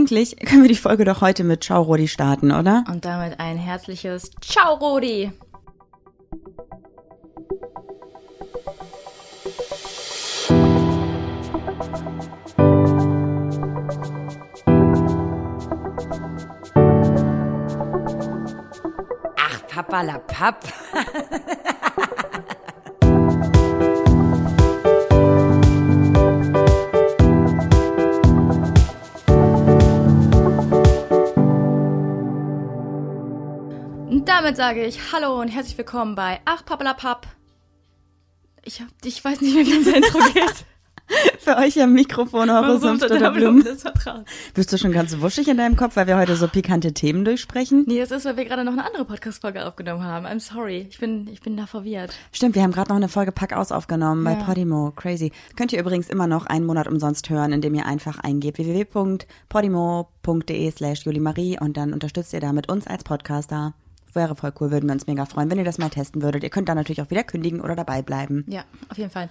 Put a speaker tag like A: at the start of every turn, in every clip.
A: eigentlich können wir die Folge doch heute mit Ciao Rodi starten, oder?
B: Und damit ein herzliches Ciao Rodi.
C: Ach, Papa la Papp.
B: damit sage ich Hallo und herzlich willkommen bei Ach Pappalapapp. Ich, hab, ich weiß nicht mehr, wie unser Intro geht.
A: Für euch am Mikrofon eure Sumpf oder
B: der
A: Blumen. Bist du schon ganz wuschig in deinem Kopf, weil wir heute so pikante Themen durchsprechen?
B: Nee, das ist, weil wir gerade noch eine andere Podcast-Folge aufgenommen haben. I'm sorry. Ich bin, ich bin da verwirrt.
A: Stimmt, wir haben gerade noch eine Folge Pack aus aufgenommen bei
B: Ja.
A: Podimo. Crazy. Könnt ihr übrigens immer noch einen Monat umsonst hören, indem ihr einfach eingebt www.podimo.de slash julimarie und dann unterstützt ihr damit uns als Podcaster. Wäre voll cool, würden wir uns mega freuen, wenn ihr das mal testen würdet. Ihr könnt dann natürlich auch wieder kündigen oder dabei bleiben.
B: Ja, auf jeden Fall.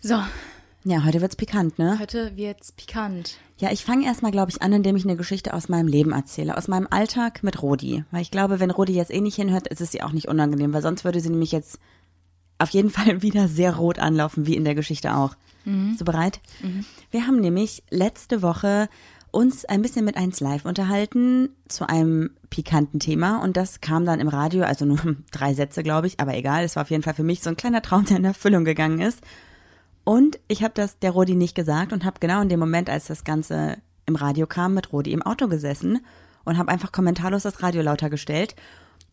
B: So,
A: Ja, heute wird's pikant, ne?
B: heute wird's pikant.
A: Ja, ich fange erstmal, glaube ich, an, indem ich eine Geschichte aus meinem Leben erzähle, aus meinem Alltag mit Rodi. Weil ich glaube, wenn Rodi jetzt eh nicht hinhört, ist es ihr auch nicht unangenehm, weil sonst würde sie nämlich jetzt auf jeden Fall wieder sehr rot anlaufen, wie in der Geschichte auch. Bist du bereit? Wir haben nämlich letzte Woche uns ein bisschen mit 1 Live unterhalten zu einem pikanten Thema und das kam dann im Radio, also nur drei Sätze, glaube ich, aber egal, es war auf jeden Fall für mich so ein kleiner Traum, der in Erfüllung gegangen ist. Und ich habe das der Rodi nicht gesagt und habe genau in dem Moment, als das Ganze im Radio kam, mit Rodi im Auto gesessen und habe einfach kommentarlos das Radio lauter gestellt.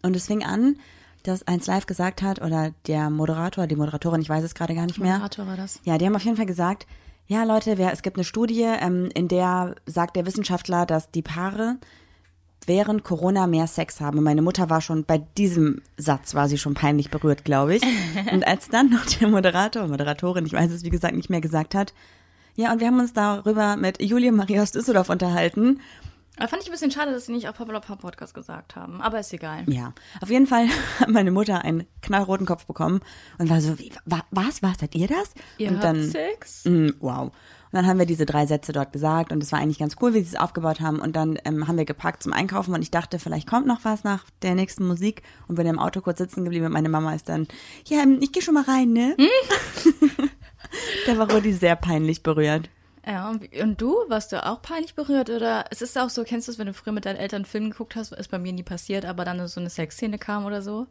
A: Und es fing an, dass 1 Live gesagt hat, oder der Moderator, die Moderatorin, ich weiß es gerade gar nicht mehr.
B: Moderator war das.
A: Ja, die haben auf jeden Fall gesagt, ja Leute, wer, es gibt eine Studie, ähm, in der sagt der Wissenschaftler, dass die Paare während Corona mehr Sex haben. Und meine Mutter war schon bei diesem Satz, war sie schon peinlich berührt, glaube ich. Und als dann noch der Moderator, Moderatorin, ich weiß es wie gesagt nicht mehr, gesagt hat, ja, und wir haben uns darüber mit Julia Maria aus Düsseldorf unterhalten.
B: Aber fand ich ein bisschen schade, dass sie nicht auf Pappalapapp Podcast gesagt haben. Aber ist egal.
A: Ja, auf jeden Fall hat meine Mutter einen knallroten Kopf bekommen und war so, wie, wa, was, was, seid ihr das?
B: Ihr
A: und
B: habt
A: dann,
B: Sex?
A: Mm, wow. Und dann haben wir diese drei Sätze dort gesagt und es war eigentlich ganz cool, wie sie es aufgebaut haben. Und dann ähm, haben wir geparkt zum Einkaufen und ich dachte, vielleicht kommt noch was nach der nächsten Musik und bin im Auto kurz sitzen geblieben und meine Mama ist dann, ja, ähm, ich gehe schon mal rein, ne? da war Rudi sehr peinlich berührt.
B: Ja, und, du, warst du auch peinlich berührt? Oder es ist auch so, kennst du es, wenn du früher mit deinen Eltern einen Film geguckt hast, ist bei mir nie passiert, aber dann so eine Sexszene kam oder so?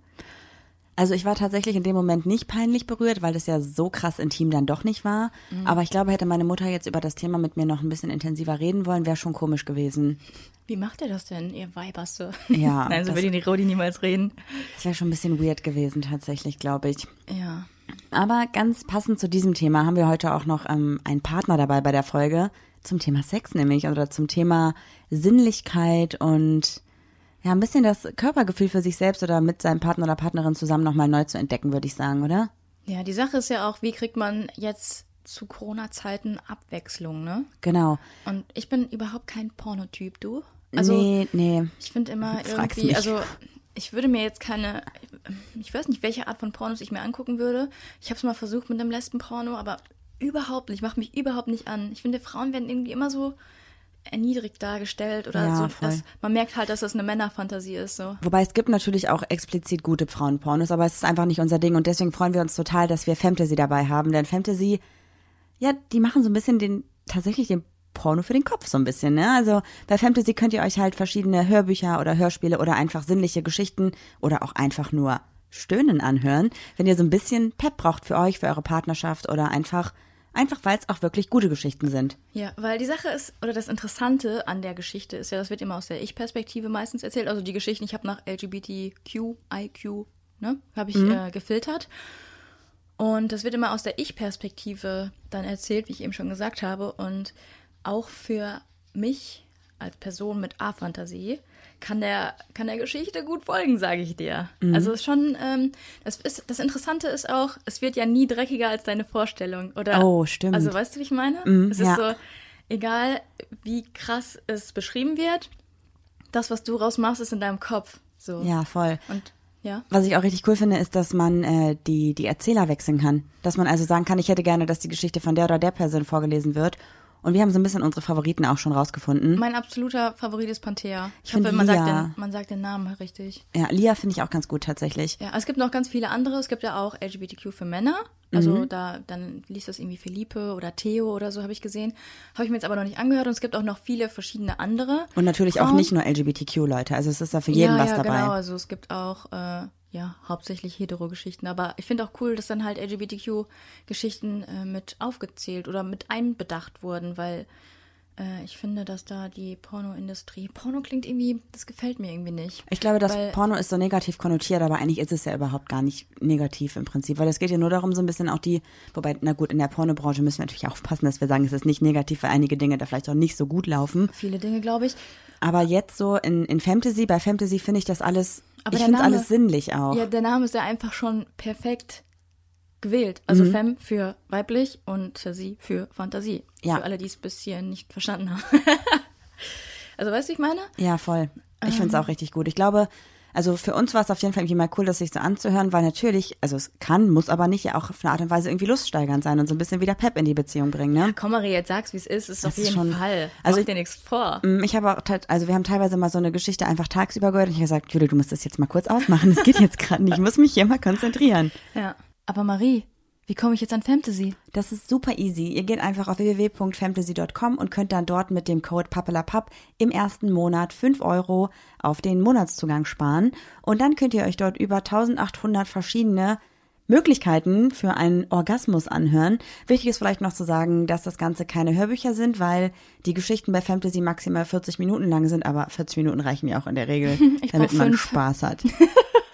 A: Also ich war tatsächlich in dem Moment nicht peinlich berührt, weil das ja so krass intim dann doch nicht war. Aber ich glaube, hätte meine Mutter jetzt über das Thema mit mir noch ein bisschen intensiver reden wollen, wäre schon komisch gewesen.
B: Wie macht ihr das denn, ihr Weiberste?
A: Ja,
B: Nein, so will die Rodi niemals reden.
A: Das wäre schon ein bisschen weird gewesen tatsächlich, glaube ich.
B: Ja.
A: Aber ganz passend zu diesem Thema haben wir heute auch noch ähm, einen Partner dabei bei der Folge zum Thema Sex nämlich oder zum Thema Sinnlichkeit und ja, ein bisschen das Körpergefühl für sich selbst oder mit seinem Partner oder Partnerin zusammen nochmal neu zu entdecken, würde ich sagen, oder?
B: Ja, die Sache ist ja auch, wie kriegt man jetzt zu Corona-Zeiten Abwechslung, ne?
A: Genau.
B: Und ich bin überhaupt kein Pornotyp, du? Also,
A: nee, nee.
B: ich finde immer
A: Frag's
B: irgendwie,
A: mich.
B: also ich würde mir jetzt keine, ich weiß nicht, welche Art von Pornos ich mir angucken würde. Ich habe es mal versucht mit einem Lesbenporno, aber überhaupt nicht, macht mich überhaupt nicht an. Ich finde, Frauen werden irgendwie immer so erniedrigt dargestellt oder
A: Ja,
B: so. Dass, man merkt halt, dass das eine Männerfantasie ist. So.
A: Wobei es gibt natürlich auch explizit gute Frauenpornos, aber es ist einfach nicht unser Ding und deswegen freuen wir uns total, dass wir Fantasy dabei haben, denn Fantasy, ja, die machen so ein bisschen den, tatsächlich den Porno für den Kopf so ein bisschen, ne? Also bei Fantasy könnt ihr euch halt verschiedene Hörbücher oder Hörspiele oder einfach sinnliche Geschichten oder auch einfach nur Stöhnen anhören, wenn ihr so ein bisschen Pep braucht für euch, für eure Partnerschaft oder einfach, einfach weil es auch wirklich gute Geschichten sind.
B: Ja, weil die Sache ist, oder das Interessante an der Geschichte ist ja, das wird immer aus der Ich-Perspektive meistens erzählt. Also die Geschichten, ich habe nach LGBTQ, IQ, ne, habe ich äh, gefiltert. Und das wird immer aus der Ich-Perspektive dann erzählt, wie ich eben schon gesagt habe. Und auch für mich als Person mit A-Fantasie kann der, kann der Geschichte gut folgen, sage ich dir. Also es ist schon, ähm, das, ist, das Interessante ist auch, es wird ja nie dreckiger als deine Vorstellung. Oder,
A: Oh, stimmt.
B: Also weißt du, wie ich meine? es ist
A: ja.
B: so, egal wie krass es beschrieben wird, das, was du rausmachst, ist in deinem Kopf. So.
A: Ja, voll.
B: Und ja.
A: Was ich auch richtig cool finde, ist, dass man äh, die, die Erzähler wechseln kann. Dass man also sagen kann, ich hätte gerne, dass die Geschichte von der oder der Person vorgelesen wird. Und wir haben so ein bisschen unsere Favoriten auch schon rausgefunden.
B: Mein absoluter Favorit ist Panthea. Ich,
A: Ich
B: hoffe, man sagt, den, man sagt den Namen richtig.
A: Ja, Lia finde ich auch ganz gut tatsächlich.
B: Ja, es gibt noch ganz viele andere. Es gibt ja auch LGBTQ für Männer. Also
A: Mhm.
B: da, dann liest das irgendwie Felipe oder Theo oder so, habe ich gesehen. Habe ich mir jetzt aber noch nicht angehört. Und es gibt auch noch viele verschiedene andere.
A: Und natürlich auch
B: Frauen.
A: nicht nur LGBTQ-Leute. Also es ist da für jeden
B: ja,
A: was
B: ja,
A: dabei.
B: genau. Also es gibt auch, äh, ja, hauptsächlich hetero-Geschichten. Aber ich finde auch cool, dass dann halt LGBTQ-Geschichten äh, mit aufgezählt oder mit einbedacht wurden, weil äh, ich finde, dass da die Pornoindustrie, Porno klingt irgendwie, das gefällt mir irgendwie nicht.
A: Ich glaube, das
B: Weil-
A: Porno ist so negativ konnotiert, aber eigentlich ist es ja überhaupt gar nicht negativ im Prinzip, weil es geht ja nur darum, so ein bisschen auch die, wobei, na gut, in der Pornobranche müssen wir natürlich aufpassen, dass wir sagen, es ist nicht negativ, weil einige Dinge da vielleicht auch nicht so gut laufen.
B: Viele Dinge, glaube ich.
A: Aber jetzt so in, in Fantasy, bei Fantasy finde ich das alles,
B: Aber
A: ich finde alles sinnlich auch.
B: Ja, der Name ist ja einfach schon perfekt gewählt. Also
A: Mhm.
B: Femme für weiblich und sie für Fantasie.
A: Ja.
B: Für alle, die es bis hierhin nicht verstanden haben. also weißt du, wie ich meine?
A: Ja, voll. Ich finde es
B: Ähm.
A: auch richtig gut. Ich glaube, also für uns war es auf jeden Fall irgendwie mal cool, das sich so anzuhören, weil natürlich, also es kann, muss aber nicht ja auch auf eine Art und Weise irgendwie luststeigernd sein und so ein bisschen wieder Pep in die Beziehung bringen, ne?
B: Komm, Marie, jetzt sag's, wie es ist. Ist
A: Das
B: auf jeden
A: schon-
B: Fall.
A: also
B: Mach
A: ich-
B: dir nichts vor.
A: Mm, Ich habe auch, also wir haben teilweise mal so eine Geschichte einfach tagsüber gehört und ich habe gesagt, Julie, du musst das jetzt mal kurz ausmachen. Das geht jetzt gerade nicht. Ich muss mich hier mal konzentrieren.
B: Ja. Aber Marie, wie komme ich jetzt an Fantasy?
A: Das ist super easy. Ihr geht einfach auf www.fantasy.com und könnt dann dort mit dem Code PAPPELAPAP im ersten Monat 5 Euro auf den Monatszugang sparen. Und dann könnt ihr euch dort über 1800 verschiedene Möglichkeiten für einen Orgasmus anhören. Wichtig ist vielleicht noch zu sagen, dass das Ganze keine Hörbücher sind, weil die Geschichten bei Fantasy maximal 40 Minuten lang sind, aber 40 Minuten reichen ja auch in der Regel, damit man
B: fünf.
A: Spaß hat.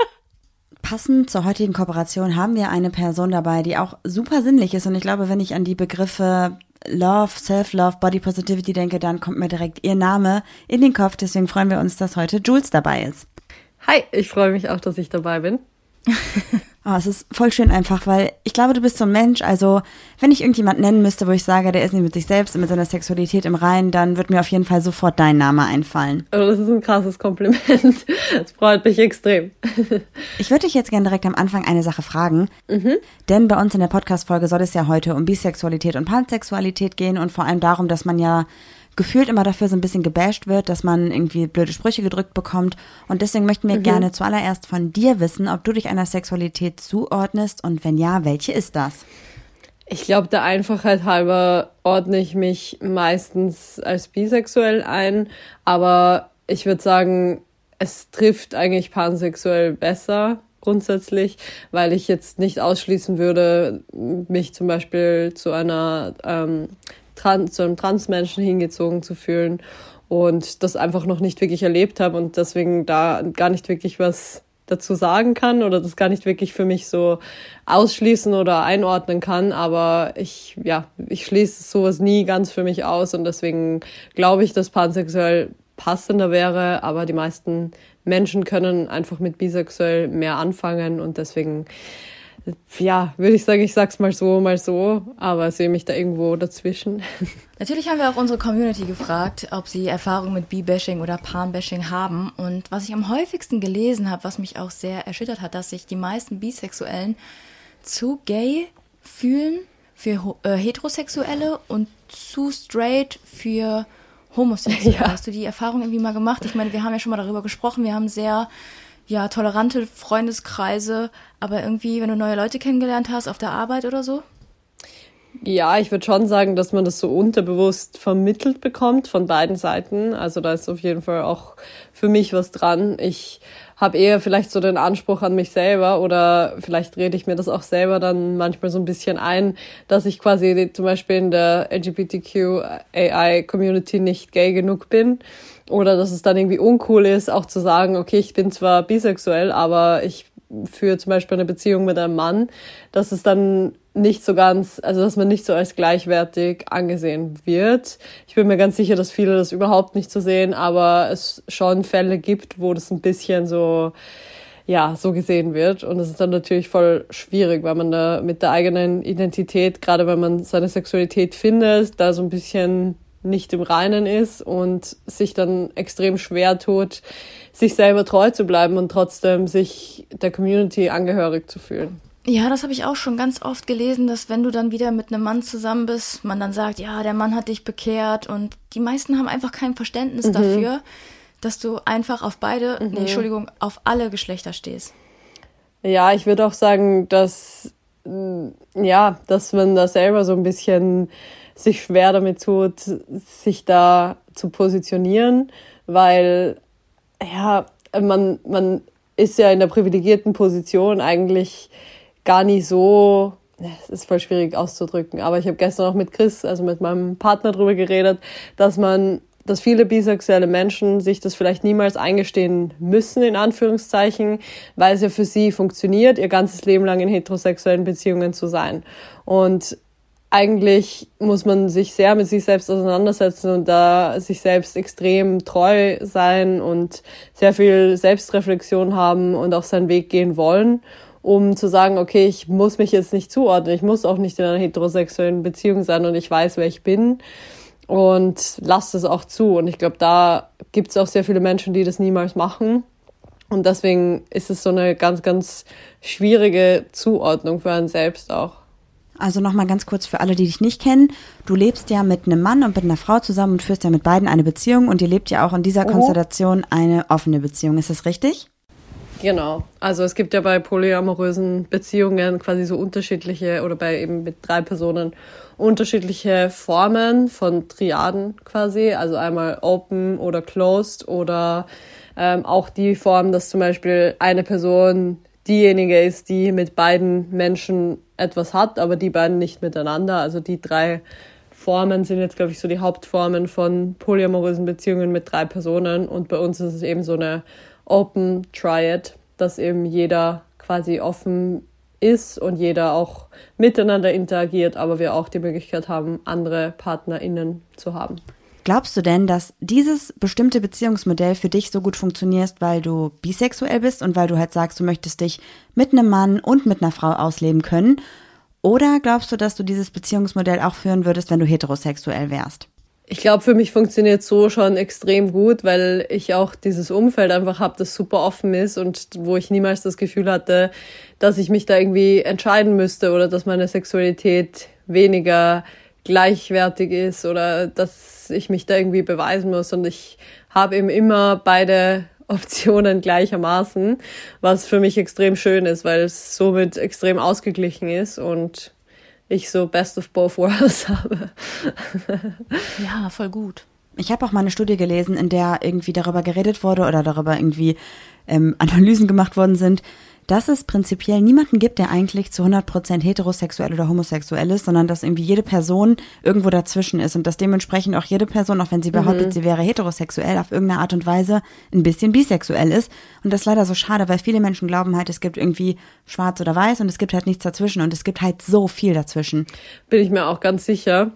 A: Passend zur heutigen Kooperation haben wir eine Person dabei, die auch super sinnlich ist. Und ich glaube, wenn ich an die Begriffe Love, Self-Love, Body Positivity denke, dann kommt mir direkt ihr Name in den Kopf. Deswegen freuen wir uns, dass heute Jules dabei ist.
C: Hi, ich freue mich auch, dass ich dabei bin.
A: Oh, es ist voll schön einfach, weil ich glaube, du bist so ein Mensch. Also, wenn ich irgendjemand nennen müsste, wo ich sage, der ist nicht mit sich selbst und mit seiner Sexualität im Reinen, dann wird mir auf jeden Fall sofort dein Name einfallen.
C: Also das ist ein krasses Kompliment. Das freut mich extrem.
A: Ich würde dich jetzt gerne direkt am Anfang eine Sache fragen. Denn bei uns in der Podcast-Folge soll es ja heute um Bisexualität und Pansexualität gehen und vor allem darum, dass man ja gefühlt immer dafür so ein bisschen gebasht wird, dass man irgendwie blöde Sprüche gedrückt bekommt. Und deswegen möchten wir gerne zuallererst von dir wissen, ob du dich einer Sexualität zuordnest und wenn ja, welche ist das?
C: Ich glaube, der Einfachheit halber ordne ich mich meistens als bisexuell ein, aber ich würde sagen, es trifft eigentlich pansexuell besser grundsätzlich, weil ich jetzt nicht ausschließen würde, mich zum Beispiel zu einer ähm, Trans, zu einem Transmenschen hingezogen zu fühlen und das einfach noch nicht wirklich erlebt habe und deswegen da gar nicht wirklich was dazu sagen kann oder das gar nicht wirklich für mich so ausschließen oder einordnen kann. Aber ich, ja, ich schließe sowas nie ganz für mich aus und deswegen glaube ich, dass pansexuell passender wäre, aber die meisten Menschen können einfach mit bisexuell mehr anfangen und deswegen, ja, würde ich sagen, ich sag's mal so, mal so, aber sehe mich da irgendwo dazwischen.
B: Natürlich haben wir auch unsere Community gefragt, ob sie Erfahrung mit B-Bashing oder Pan-Bashing haben. Und was ich am häufigsten gelesen habe, was mich auch sehr erschüttert hat, dass sich die meisten Bisexuellen zu gay fühlen für äh, Heterosexuelle und zu straight für Homosexuelle.
C: Ja.
B: Hast du die Erfahrung irgendwie mal gemacht? Ich meine, wir haben ja schon mal darüber gesprochen. Wir haben sehr ja, tolerante Freundeskreise, aber irgendwie, wenn du neue Leute kennengelernt hast auf der Arbeit oder so?
C: Ja, ich würde schon sagen, dass man das so unterbewusst vermittelt bekommt von beiden Seiten. Also da ist auf jeden Fall auch für mich was dran. Ich habe eher vielleicht so den Anspruch an mich selber oder vielleicht rede ich mir das auch selber dann manchmal so ein bisschen ein, dass ich quasi zum Beispiel in der LGBTQAI-Community nicht gay genug bin oder dass es dann irgendwie uncool ist, auch zu sagen, okay, ich bin zwar bisexuell, aber ich führe zum Beispiel eine Beziehung mit einem Mann, dass es dann nicht so ganz, also dass man nicht so als gleichwertig angesehen wird. Ich bin mir ganz sicher, dass viele das überhaupt nicht so sehen, aber es schon Fälle gibt, wo das ein bisschen so, ja, so gesehen wird. Und das ist dann natürlich voll schwierig, weil man da mit der eigenen Identität, gerade wenn man seine Sexualität findet, da so ein bisschen nicht im Reinen ist und sich dann extrem schwer tut, sich selber treu zu bleiben und trotzdem sich der Community angehörig zu fühlen.
B: Ja, das habe ich auch schon ganz oft gelesen, dass wenn du dann wieder mit einem Mann zusammen bist, man dann sagt, ja, der Mann hat dich bekehrt und die meisten haben einfach kein Verständnis mhm. dafür, dass du einfach auf beide, mhm. nee, Entschuldigung, auf alle Geschlechter stehst.
C: Ja, ich würde auch sagen, dass ja, dass man da selber so ein bisschen sich schwer damit tut, sich da zu positionieren, weil ja, man, man ist ja in der privilegierten Position eigentlich gar nicht so, es ist voll schwierig auszudrücken, aber ich habe gestern auch mit Chris, also mit meinem Partner drüber geredet, dass man dass viele bisexuelle Menschen sich das vielleicht niemals eingestehen müssen, in Anführungszeichen, weil es ja für sie funktioniert, ihr ganzes Leben lang in heterosexuellen Beziehungen zu sein. Und eigentlich muss man sich sehr mit sich selbst auseinandersetzen und da sich selbst extrem treu sein und sehr viel Selbstreflexion haben und auch seinen Weg gehen wollen, um zu sagen, okay, ich muss mich jetzt nicht zuordnen, ich muss auch nicht in einer heterosexuellen Beziehung sein und ich weiß, wer ich bin und lasse es auch zu. Und ich glaube, da gibt es auch sehr viele Menschen, die das niemals machen. Und deswegen ist es so eine ganz, ganz schwierige Zuordnung für einen selbst auch.
A: Also nochmal ganz kurz für alle, die dich nicht kennen. Du lebst ja mit einem Mann und mit einer Frau zusammen und führst ja mit beiden eine Beziehung und ihr lebt ja auch in dieser oh. Konstellation eine offene Beziehung. Ist das richtig?
C: Genau. Also es gibt ja bei polyamorösen Beziehungen quasi so unterschiedliche oder bei eben mit drei Personen unterschiedliche Formen von Triaden quasi. Also einmal open oder closed oder ähm, auch die Form, dass zum Beispiel eine Person diejenige ist, die mit beiden Menschen etwas hat, aber die beiden nicht miteinander. Also die drei Formen sind jetzt, glaube ich, so die Hauptformen von polyamorösen Beziehungen mit drei Personen. Und bei uns ist es eben so eine Open Triad, dass eben jeder quasi offen ist und jeder auch miteinander interagiert, aber wir auch die Möglichkeit haben, andere PartnerInnen zu haben.
A: Glaubst du denn, dass dieses bestimmte Beziehungsmodell für dich so gut funktioniert, weil du bisexuell bist und weil du halt sagst, du möchtest dich mit einem Mann und mit einer Frau ausleben können? Oder glaubst du, dass du dieses Beziehungsmodell auch führen würdest, wenn du heterosexuell wärst?
C: Ich glaube, für mich funktioniert so schon extrem gut, weil ich auch dieses Umfeld einfach habe, das super offen ist und wo ich niemals das Gefühl hatte, dass ich mich da irgendwie entscheiden müsste oder dass meine Sexualität weniger gleichwertig ist oder dass ich mich da irgendwie beweisen muss. Und ich habe eben immer beide Optionen gleichermaßen, was für mich extrem schön ist, weil es somit extrem ausgeglichen ist und ich so Best of Both Worlds habe.
B: ja, voll gut.
A: Ich habe auch mal eine Studie gelesen, in der irgendwie darüber geredet wurde oder darüber irgendwie ähm, Analysen gemacht worden sind, dass es prinzipiell niemanden gibt, der eigentlich zu 100% heterosexuell oder homosexuell ist, sondern dass irgendwie jede Person irgendwo dazwischen ist und dass dementsprechend auch jede Person, auch wenn sie behauptet, mhm. sie wäre heterosexuell, auf irgendeine Art und Weise ein bisschen bisexuell ist. Und das ist leider so schade, weil viele Menschen glauben halt, es gibt irgendwie schwarz oder weiß und es gibt halt nichts dazwischen und es gibt halt so viel dazwischen.
C: Bin ich mir auch ganz sicher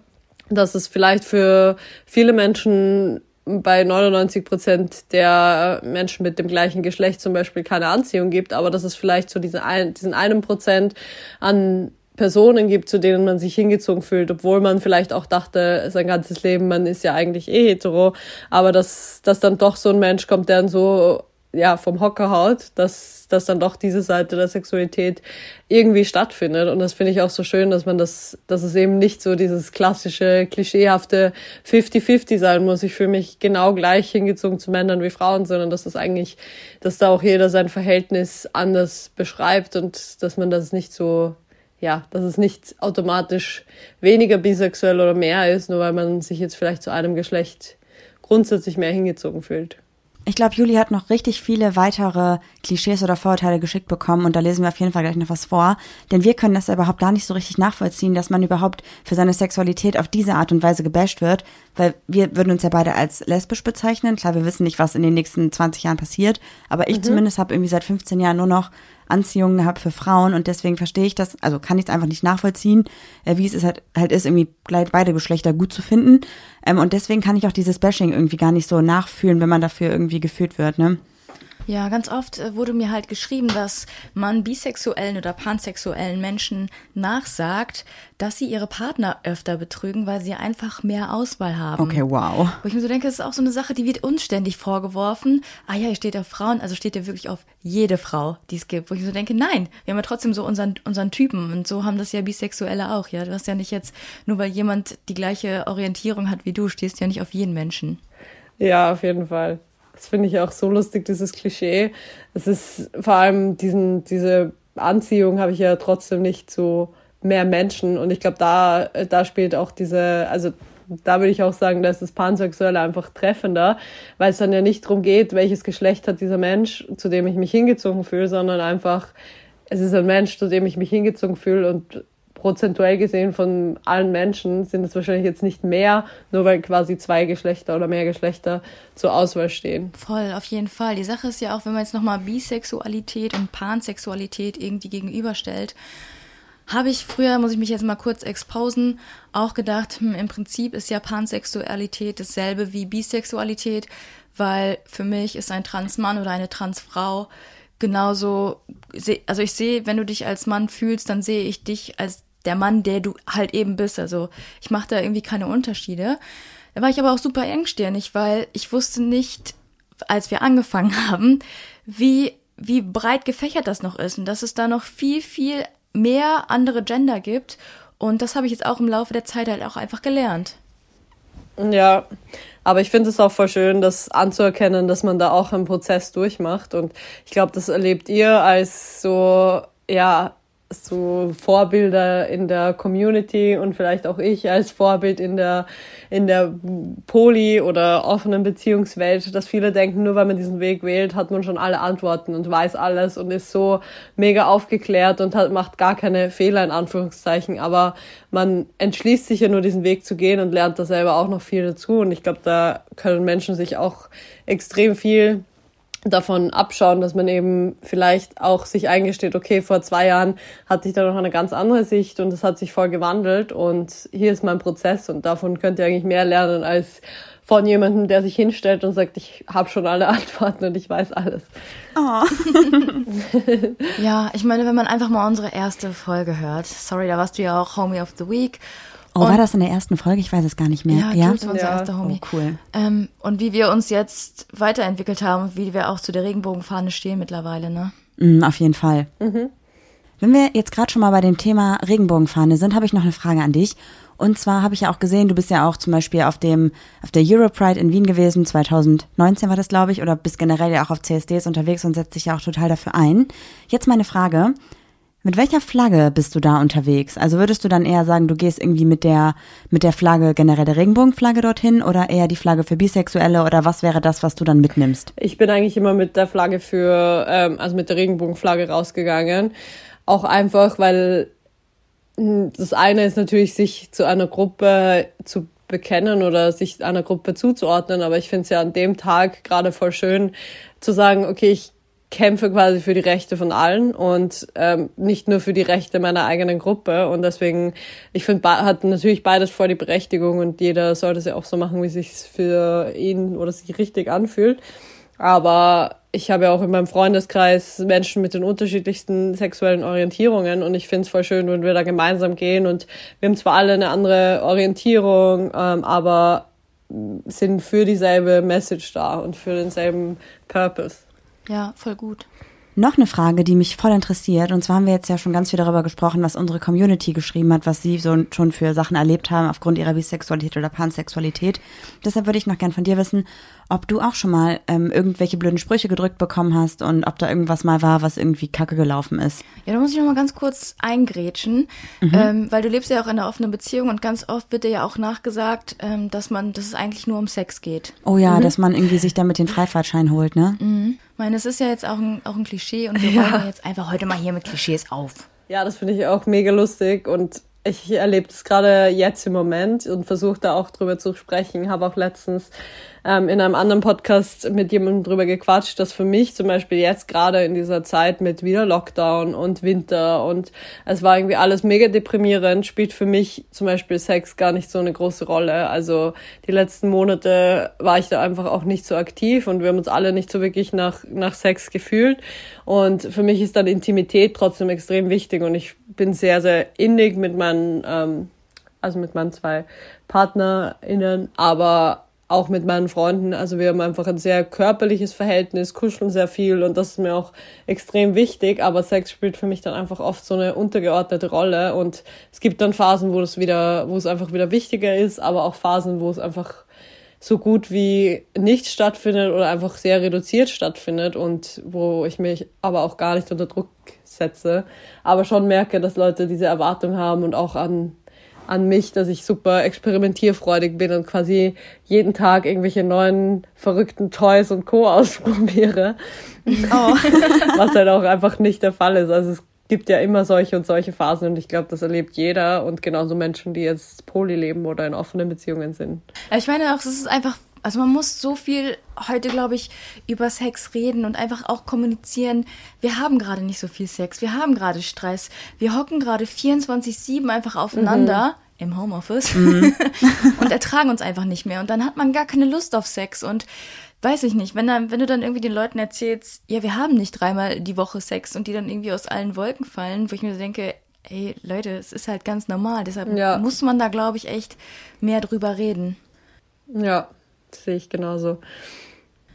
C: dass es vielleicht für viele Menschen bei 99 Prozent der Menschen mit dem gleichen Geschlecht zum Beispiel keine Anziehung gibt, aber dass es vielleicht so diese ein, diesen einen Prozent an Personen gibt, zu denen man sich hingezogen fühlt, obwohl man vielleicht auch dachte, sein ganzes Leben, man ist ja eigentlich eh hetero, aber dass, dass dann doch so ein Mensch kommt, der dann so ja, vom Hocker haut, dass, dass dann doch diese Seite der Sexualität irgendwie stattfindet. Und das finde ich auch so schön, dass man das, dass es eben nicht so dieses klassische, klischeehafte 50-50 sein muss. Ich fühle mich genau gleich hingezogen zu Männern wie Frauen, sondern dass das eigentlich, dass da auch jeder sein Verhältnis anders beschreibt und dass man das nicht so ja, dass es nicht automatisch weniger bisexuell oder mehr ist, nur weil man sich jetzt vielleicht zu einem Geschlecht grundsätzlich mehr hingezogen fühlt.
A: Ich glaube, Juli hat noch richtig viele weitere Klischees oder Vorurteile geschickt bekommen und da lesen wir auf jeden Fall gleich noch was vor. Denn wir können das überhaupt gar nicht so richtig nachvollziehen, dass man überhaupt für seine Sexualität auf diese Art und Weise gebasht wird, weil wir würden uns ja beide als lesbisch bezeichnen. Klar, wir wissen nicht, was in den nächsten 20 Jahren passiert, aber ich mhm. zumindest habe irgendwie seit 15 Jahren nur noch Anziehung gehabt für Frauen und deswegen verstehe ich das, also kann ich es einfach nicht nachvollziehen, äh, wie es ist halt, halt ist, irgendwie beide Geschlechter gut zu finden. Ähm, und deswegen kann ich auch dieses Bashing irgendwie gar nicht so nachfühlen, wenn man dafür irgendwie geführt wird, ne?
B: Ja, ganz oft äh, wurde mir halt geschrieben, dass man bisexuellen oder pansexuellen Menschen nachsagt, dass sie ihre Partner öfter betrügen, weil sie einfach mehr Auswahl haben.
A: Okay, wow.
B: Wo ich mir so denke, das ist auch so eine Sache, die wird uns ständig vorgeworfen. Ah ja, hier steht auf Frauen, also steht ja wirklich auf jede Frau, die es gibt. Wo ich mir so denke, nein, wir haben ja trotzdem so unseren, unseren Typen und so haben das ja Bisexuelle auch, ja. Du hast ja nicht jetzt, nur weil jemand die gleiche Orientierung hat wie du, stehst ja nicht auf jeden Menschen.
C: Ja, auf jeden Fall. Das finde ich auch so lustig, dieses Klischee. Es ist vor allem diesen, diese Anziehung habe ich ja trotzdem nicht zu mehr Menschen. Und ich glaube, da, da spielt auch diese, also da würde ich auch sagen, da ist das Pansexuelle einfach treffender, weil es dann ja nicht darum geht, welches Geschlecht hat dieser Mensch, zu dem ich mich hingezogen fühle, sondern einfach, es ist ein Mensch, zu dem ich mich hingezogen fühle und prozentuell gesehen von allen Menschen sind es wahrscheinlich jetzt nicht mehr, nur weil quasi zwei Geschlechter oder mehr Geschlechter zur Auswahl stehen.
B: Voll, auf jeden Fall. Die Sache ist ja auch, wenn man jetzt nochmal Bisexualität und Pansexualität irgendwie gegenüberstellt, habe ich früher, muss ich mich jetzt mal kurz exposen, auch gedacht, hm, im Prinzip ist ja Pansexualität dasselbe wie Bisexualität, weil für mich ist ein Transmann oder eine Transfrau genauso, also ich sehe, wenn du dich als Mann fühlst, dann sehe ich dich als der Mann, der du halt eben bist. Also ich mache da irgendwie keine Unterschiede. Da war ich aber auch super engstirnig, weil ich wusste nicht, als wir angefangen haben, wie, wie breit gefächert das noch ist und dass es da noch viel, viel mehr andere Gender gibt. Und das habe ich jetzt auch im Laufe der Zeit halt auch einfach gelernt.
C: Ja, aber ich finde es auch voll schön, das anzuerkennen, dass man da auch einen Prozess durchmacht. Und ich glaube, das erlebt ihr als so, ja, so Vorbilder in der Community und vielleicht auch ich als Vorbild in der, in der Poly- oder offenen Beziehungswelt, dass viele denken, nur weil man diesen Weg wählt, hat man schon alle Antworten und weiß alles und ist so mega aufgeklärt und hat, macht gar keine Fehler in Anführungszeichen. Aber man entschließt sich ja nur diesen Weg zu gehen und lernt da selber auch noch viel dazu. Und ich glaube, da können Menschen sich auch extrem viel davon abschauen, dass man eben vielleicht auch sich eingesteht, okay, vor zwei Jahren hatte ich da noch eine ganz andere Sicht und es hat sich voll gewandelt und hier ist mein Prozess und davon könnt ihr eigentlich mehr lernen als von jemandem, der sich hinstellt und sagt, ich habe schon alle Antworten und ich weiß alles. Oh.
B: ja, ich meine, wenn man einfach mal unsere erste Folge hört, sorry, da warst du ja auch Homie of the Week
A: Oh, und, war das in der ersten Folge? Ich weiß es gar nicht mehr.
B: Ja, ja? Jules war unser ja. erster Homie.
A: Oh, cool.
B: Ähm, und wie wir uns jetzt weiterentwickelt haben und wie wir auch zu der Regenbogenfahne stehen mittlerweile, ne?
A: Mm, auf jeden Fall. Mhm. Wenn wir jetzt gerade schon mal bei dem Thema Regenbogenfahne sind, habe ich noch eine Frage an dich. Und zwar habe ich ja auch gesehen, du bist ja auch zum Beispiel auf dem auf der Europride in Wien gewesen, 2019 war das, glaube ich, oder bist generell ja auch auf CSDs unterwegs und setzt dich ja auch total dafür ein. Jetzt meine Frage: mit welcher Flagge bist du da unterwegs? Also würdest du dann eher sagen, du gehst irgendwie mit der, mit der Flagge, generell der Regenbogenflagge dorthin oder eher die Flagge für Bisexuelle oder was wäre das, was du dann mitnimmst?
C: Ich bin eigentlich immer mit der Flagge für, ähm, also mit der Regenbogenflagge rausgegangen. Auch einfach, weil hm, das eine ist natürlich, sich zu einer Gruppe zu bekennen oder sich einer Gruppe zuzuordnen, aber ich finde es ja an dem Tag gerade voll schön zu sagen, okay, ich kämpfe quasi für die Rechte von allen und ähm, nicht nur für die Rechte meiner eigenen Gruppe. Und deswegen, ich finde, hat natürlich beides vor die Berechtigung und jeder sollte es ja auch so machen, wie sich für ihn oder sich richtig anfühlt. Aber ich habe ja auch in meinem Freundeskreis Menschen mit den unterschiedlichsten sexuellen Orientierungen und ich finde es voll schön, wenn wir da gemeinsam gehen und wir haben zwar alle eine andere Orientierung, ähm, aber sind für dieselbe Message da und für denselben Purpose.
B: Ja, voll gut.
A: Noch eine Frage, die mich voll interessiert. Und zwar haben wir jetzt ja schon ganz viel darüber gesprochen, was unsere Community geschrieben hat, was sie so schon für Sachen erlebt haben aufgrund ihrer Bisexualität oder Pansexualität. Deshalb würde ich noch gern von dir wissen, ob du auch schon mal ähm, irgendwelche blöden Sprüche gedrückt bekommen hast und ob da irgendwas mal war, was irgendwie kacke gelaufen ist.
B: Ja, da muss ich noch mal ganz kurz eingrätschen, mhm. ähm, weil du lebst ja auch in einer offenen Beziehung und ganz oft wird dir ja auch nachgesagt, ähm, dass man, dass es eigentlich nur um Sex geht.
A: Oh ja, mhm. dass man irgendwie sich damit den Freifahrtschein holt, ne?
B: Mhm. Ich meine, es ist ja jetzt auch ein, auch ein Klischee und wir ja. räumen jetzt einfach heute mal hier mit Klischees auf.
C: Ja, das finde ich auch mega lustig und ich erlebe das gerade jetzt im Moment und versuche da auch drüber zu sprechen. Habe auch letztens ähm, in einem anderen Podcast mit jemandem drüber gequatscht, dass für mich zum Beispiel jetzt gerade in dieser Zeit mit wieder Lockdown und Winter und es war irgendwie alles mega deprimierend, spielt für mich zum Beispiel Sex gar nicht so eine große Rolle. Also die letzten Monate war ich da einfach auch nicht so aktiv und wir haben uns alle nicht so wirklich nach, nach Sex gefühlt. Und für mich ist dann Intimität trotzdem extrem wichtig und ich bin sehr, sehr innig mit meinen, ähm, also mit meinen zwei PartnerInnen, aber auch mit meinen Freunden. Also wir haben einfach ein sehr körperliches Verhältnis, kuscheln sehr viel und das ist mir auch extrem wichtig. Aber Sex spielt für mich dann einfach oft so eine untergeordnete Rolle und es gibt dann Phasen, wo es wieder, wo es einfach wieder wichtiger ist, aber auch Phasen, wo es einfach so gut wie nicht stattfindet oder einfach sehr reduziert stattfindet und wo ich mich aber auch gar nicht unter Druck setze, aber schon merke, dass Leute diese Erwartung haben und auch an an mich, dass ich super experimentierfreudig bin und quasi jeden Tag irgendwelche neuen verrückten Toys und Co. ausprobiere. Oh. Was halt auch einfach nicht der Fall ist. Also es gibt ja immer solche und solche Phasen und ich glaube, das erlebt jeder und genauso Menschen, die jetzt Poly leben oder in offenen Beziehungen sind.
B: Ich meine auch, es ist einfach also man muss so viel heute, glaube ich, über Sex reden und einfach auch kommunizieren. Wir haben gerade nicht so viel Sex, wir haben gerade Stress, wir hocken gerade 24-7 einfach aufeinander. Mhm im Homeoffice mhm. und ertragen uns einfach nicht mehr. Und dann hat man gar keine Lust auf Sex. Und weiß ich nicht, wenn, dann, wenn du dann irgendwie den Leuten erzählst, ja, wir haben nicht dreimal die Woche Sex und die dann irgendwie aus allen Wolken fallen, wo ich mir denke, ey, Leute, es ist halt ganz normal. Deshalb ja. muss man da, glaube ich, echt mehr drüber reden.
C: Ja, sehe ich genauso.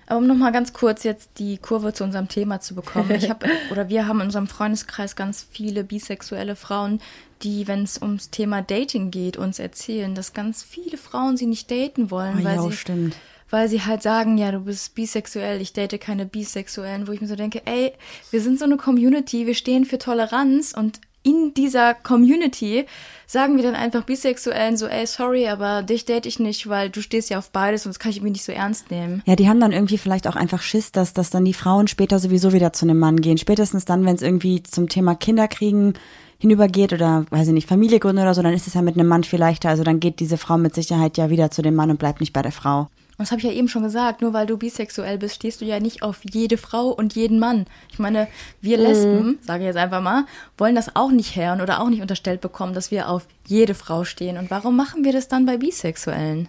B: Aber um nochmal ganz kurz jetzt die Kurve zu unserem Thema zu bekommen. Ich habe, oder wir haben in unserem Freundeskreis ganz viele bisexuelle Frauen, die, wenn es ums Thema Dating geht, uns erzählen, dass ganz viele Frauen sie nicht daten wollen,
A: oh,
B: weil,
A: ja,
B: sie,
A: stimmt.
B: weil sie halt sagen, ja, du bist bisexuell, ich date keine Bisexuellen, wo ich mir so denke, ey, wir sind so eine Community, wir stehen für Toleranz und in dieser Community sagen wir dann einfach Bisexuellen so, ey, sorry, aber dich date ich nicht, weil du stehst ja auf beides und das kann ich irgendwie nicht so ernst nehmen.
A: Ja, die haben dann irgendwie vielleicht auch einfach Schiss, dass, dass dann die Frauen später sowieso wieder zu einem Mann gehen. Spätestens dann, wenn es irgendwie zum Thema Kinderkriegen hinübergeht oder, weiß ich nicht, Familie gründen oder so, dann ist es ja mit einem Mann viel leichter. Also dann geht diese Frau mit Sicherheit ja wieder zu dem Mann und bleibt nicht bei der Frau.
B: Und das habe ich ja eben schon gesagt, nur weil du bisexuell bist, stehst du ja nicht auf jede Frau und jeden Mann. Ich meine, wir Lesben, mhm. sage ich jetzt einfach mal, wollen das auch nicht hören oder auch nicht unterstellt bekommen, dass wir auf jede Frau stehen. Und warum machen wir das dann bei Bisexuellen?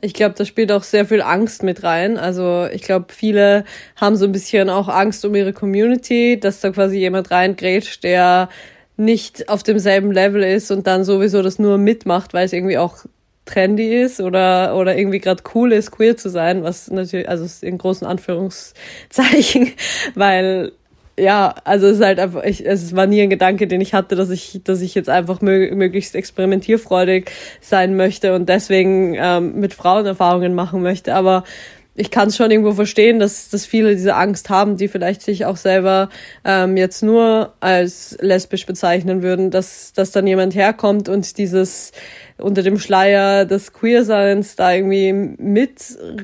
C: Ich glaube, da spielt auch sehr viel Angst mit rein. Also ich glaube, viele haben so ein bisschen auch Angst um ihre Community, dass da quasi jemand reingrätscht, der nicht auf demselben Level ist und dann sowieso das nur mitmacht, weil es irgendwie auch trendy ist oder oder irgendwie gerade cool ist, queer zu sein, was natürlich, also in großen Anführungszeichen, weil ja, also es ist halt einfach, ich, es war nie ein Gedanke, den ich hatte, dass ich, dass ich jetzt einfach mö möglichst experimentierfreudig sein möchte und deswegen ähm, mit Frauen Erfahrungen machen möchte. Aber ich kann es schon irgendwo verstehen, dass, dass viele diese Angst haben, die vielleicht sich auch selber ähm, jetzt nur als lesbisch bezeichnen würden, dass, dass dann jemand herkommt und dieses unter dem Schleier des Queerseins da irgendwie mit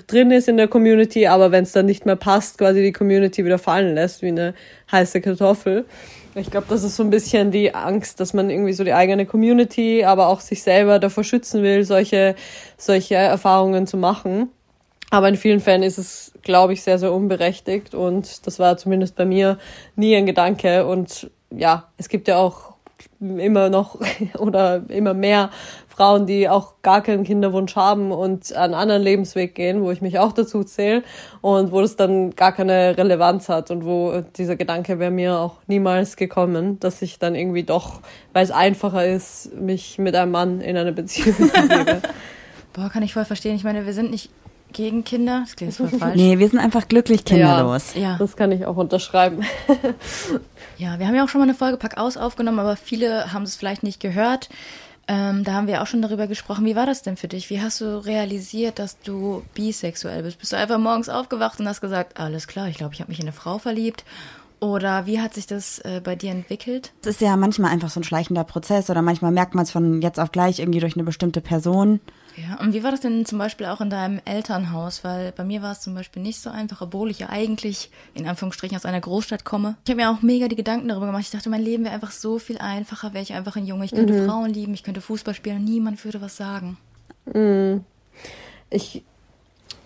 C: drin ist in der Community, aber wenn es dann nicht mehr passt, quasi die Community wieder fallen lässt wie eine heiße Kartoffel. Ich glaube, das ist so ein bisschen die Angst, dass man irgendwie so die eigene Community, aber auch sich selber davor schützen will, solche, solche Erfahrungen zu machen. Aber in vielen Fällen ist es, glaube ich, sehr, sehr unberechtigt und das war zumindest bei mir nie ein Gedanke. Und ja, es gibt ja auch immer noch oder immer mehr Frauen, die auch gar keinen Kinderwunsch haben und einen anderen Lebensweg gehen, wo ich mich auch dazu zähle und wo das dann gar keine Relevanz hat und wo dieser Gedanke wäre mir auch niemals gekommen, dass ich dann irgendwie doch, weil es einfacher ist, mich mit einem Mann in eine Beziehung zu.
B: Boah, kann ich voll verstehen. Ich meine, wir sind nicht gegen Kinder. Das klingt voll falsch.
A: Nee, wir sind einfach glücklich kinderlos.
C: Ja, ja. das kann ich auch unterschreiben.
B: ja, wir haben ja auch schon mal eine Folge Pack aus aufgenommen, aber viele haben es vielleicht nicht gehört. Ähm, da haben wir auch schon darüber gesprochen. Wie war das denn für dich? Wie hast du realisiert, dass du bisexuell bist? Bist du einfach morgens aufgewacht und hast gesagt, alles klar, ich glaube, ich habe mich in eine Frau verliebt? Oder wie hat sich das äh, bei dir entwickelt?
A: Es ist ja manchmal einfach so ein schleichender Prozess oder manchmal merkt man es von jetzt auf gleich irgendwie durch eine bestimmte Person.
B: Ja, und wie war das denn zum Beispiel auch in deinem Elternhaus? Weil bei mir war es zum Beispiel nicht so einfach, obwohl ich ja eigentlich in Anführungsstrichen aus einer Großstadt komme. Ich habe mir auch mega die Gedanken darüber gemacht. Ich dachte, mein Leben wäre einfach so viel einfacher, wäre ich einfach ein Junge. Ich könnte mhm. Frauen lieben, ich könnte Fußball spielen und niemand würde was sagen.
C: Mhm. Ich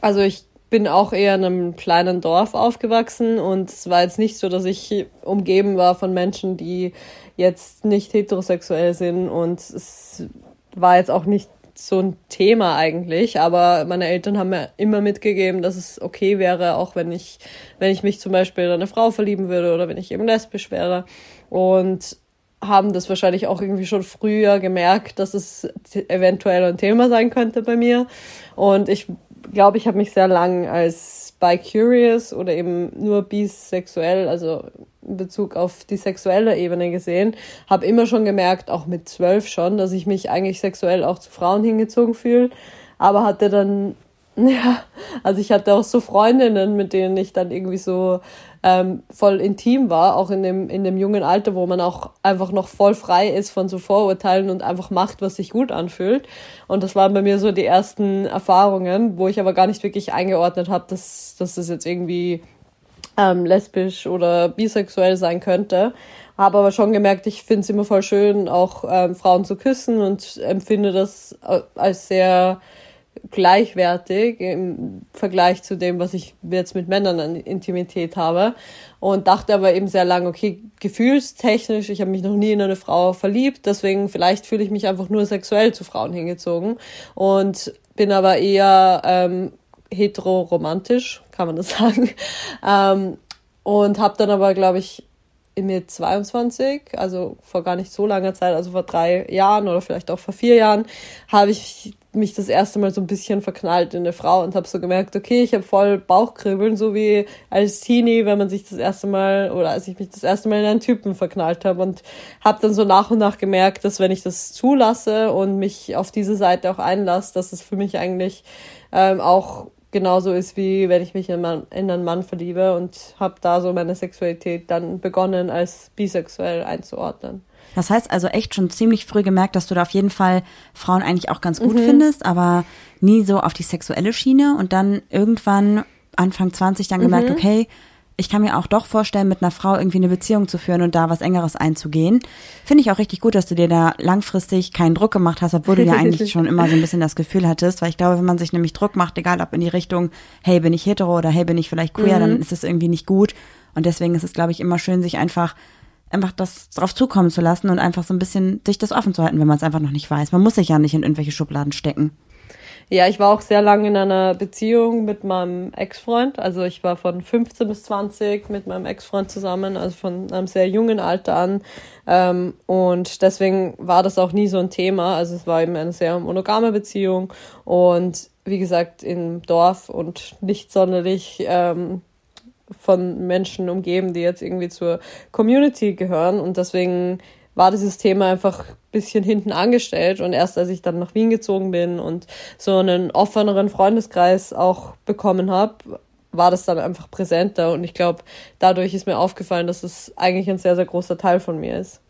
C: Also ich bin auch eher in einem kleinen Dorf aufgewachsen und es war jetzt nicht so, dass ich umgeben war von Menschen, die jetzt nicht heterosexuell sind und es war jetzt auch nicht so ein Thema eigentlich, aber meine Eltern haben mir immer mitgegeben, dass es okay wäre, auch wenn ich, wenn ich mich zum Beispiel in eine Frau verlieben würde oder wenn ich eben lesbisch wäre. Und haben das wahrscheinlich auch irgendwie schon früher gemerkt, dass es eventuell ein Thema sein könnte bei mir. Und ich glaube, ich habe mich sehr lang als bi-curious oder eben nur bisexuell, also in Bezug auf die sexuelle Ebene gesehen, habe immer schon gemerkt, auch mit zwölf schon, dass ich mich eigentlich sexuell auch zu Frauen hingezogen fühle, aber hatte dann ja, also ich hatte auch so Freundinnen, mit denen ich dann irgendwie so ähm, voll intim war, auch in dem, in dem jungen Alter, wo man auch einfach noch voll frei ist von so Vorurteilen und einfach macht, was sich gut anfühlt. Und das waren bei mir so die ersten Erfahrungen, wo ich aber gar nicht wirklich eingeordnet habe, dass, dass das jetzt irgendwie ähm, lesbisch oder bisexuell sein könnte. Habe aber schon gemerkt, ich finde es immer voll schön, auch ähm, Frauen zu küssen und empfinde das äh, als sehr gleichwertig im Vergleich zu dem, was ich jetzt mit Männern an Intimität habe. Und dachte aber eben sehr lang, okay, gefühlstechnisch, ich habe mich noch nie in eine Frau verliebt, deswegen vielleicht fühle ich mich einfach nur sexuell zu Frauen hingezogen. Und bin aber eher ähm, heteroromantisch, kann man das sagen. Ähm, und habe dann aber, glaube ich, mit 22, also vor gar nicht so langer Zeit, also vor drei Jahren oder vielleicht auch vor vier Jahren, habe ich mich das erste Mal so ein bisschen verknallt in eine Frau und habe so gemerkt, okay, ich habe voll Bauchkribbeln, so wie als Teenie, wenn man sich das erste Mal oder als ich mich das erste Mal in einen Typen verknallt habe und habe dann so nach und nach gemerkt, dass wenn ich das zulasse und mich auf diese Seite auch einlasse, dass es für mich eigentlich ähm, auch genauso ist, wie wenn ich mich in, in einen Mann verliebe und habe da so meine Sexualität dann begonnen, als bisexuell einzuordnen.
A: Das heißt also echt schon ziemlich früh gemerkt, dass du da auf jeden Fall Frauen eigentlich auch ganz gut mhm. findest, aber nie so auf die sexuelle Schiene und dann irgendwann Anfang 20 dann gemerkt, mhm. okay, ich kann mir auch doch vorstellen, mit einer Frau irgendwie eine Beziehung zu führen und da was Engeres einzugehen. Finde ich auch richtig gut, dass du dir da langfristig keinen Druck gemacht hast, obwohl du ja eigentlich schon immer so ein bisschen das Gefühl hattest, weil ich glaube, wenn man sich nämlich Druck macht, egal ob in die Richtung, hey, bin ich hetero oder hey, bin ich vielleicht queer, mhm. dann ist es irgendwie nicht gut. Und deswegen ist es, glaube ich, immer schön, sich einfach einfach das drauf zukommen zu lassen und einfach so ein bisschen sich das offen zu halten, wenn man es einfach noch nicht weiß. Man muss sich ja nicht in irgendwelche Schubladen stecken.
C: Ja, ich war auch sehr lange in einer Beziehung mit meinem Ex-Freund. Also ich war von 15 bis 20 mit meinem Ex-Freund zusammen, also von einem sehr jungen Alter an. Ähm, und deswegen war das auch nie so ein Thema. Also es war eben eine sehr monogame Beziehung und wie gesagt im Dorf und nicht sonderlich ähm, von Menschen umgeben, die jetzt irgendwie zur Community gehören. Und deswegen war dieses Thema einfach ein bisschen hinten angestellt. Und erst als ich dann nach Wien gezogen bin und so einen offeneren Freundeskreis auch bekommen habe, war das dann einfach präsenter. Und ich glaube, dadurch ist mir aufgefallen, dass es eigentlich ein sehr, sehr großer Teil von mir ist.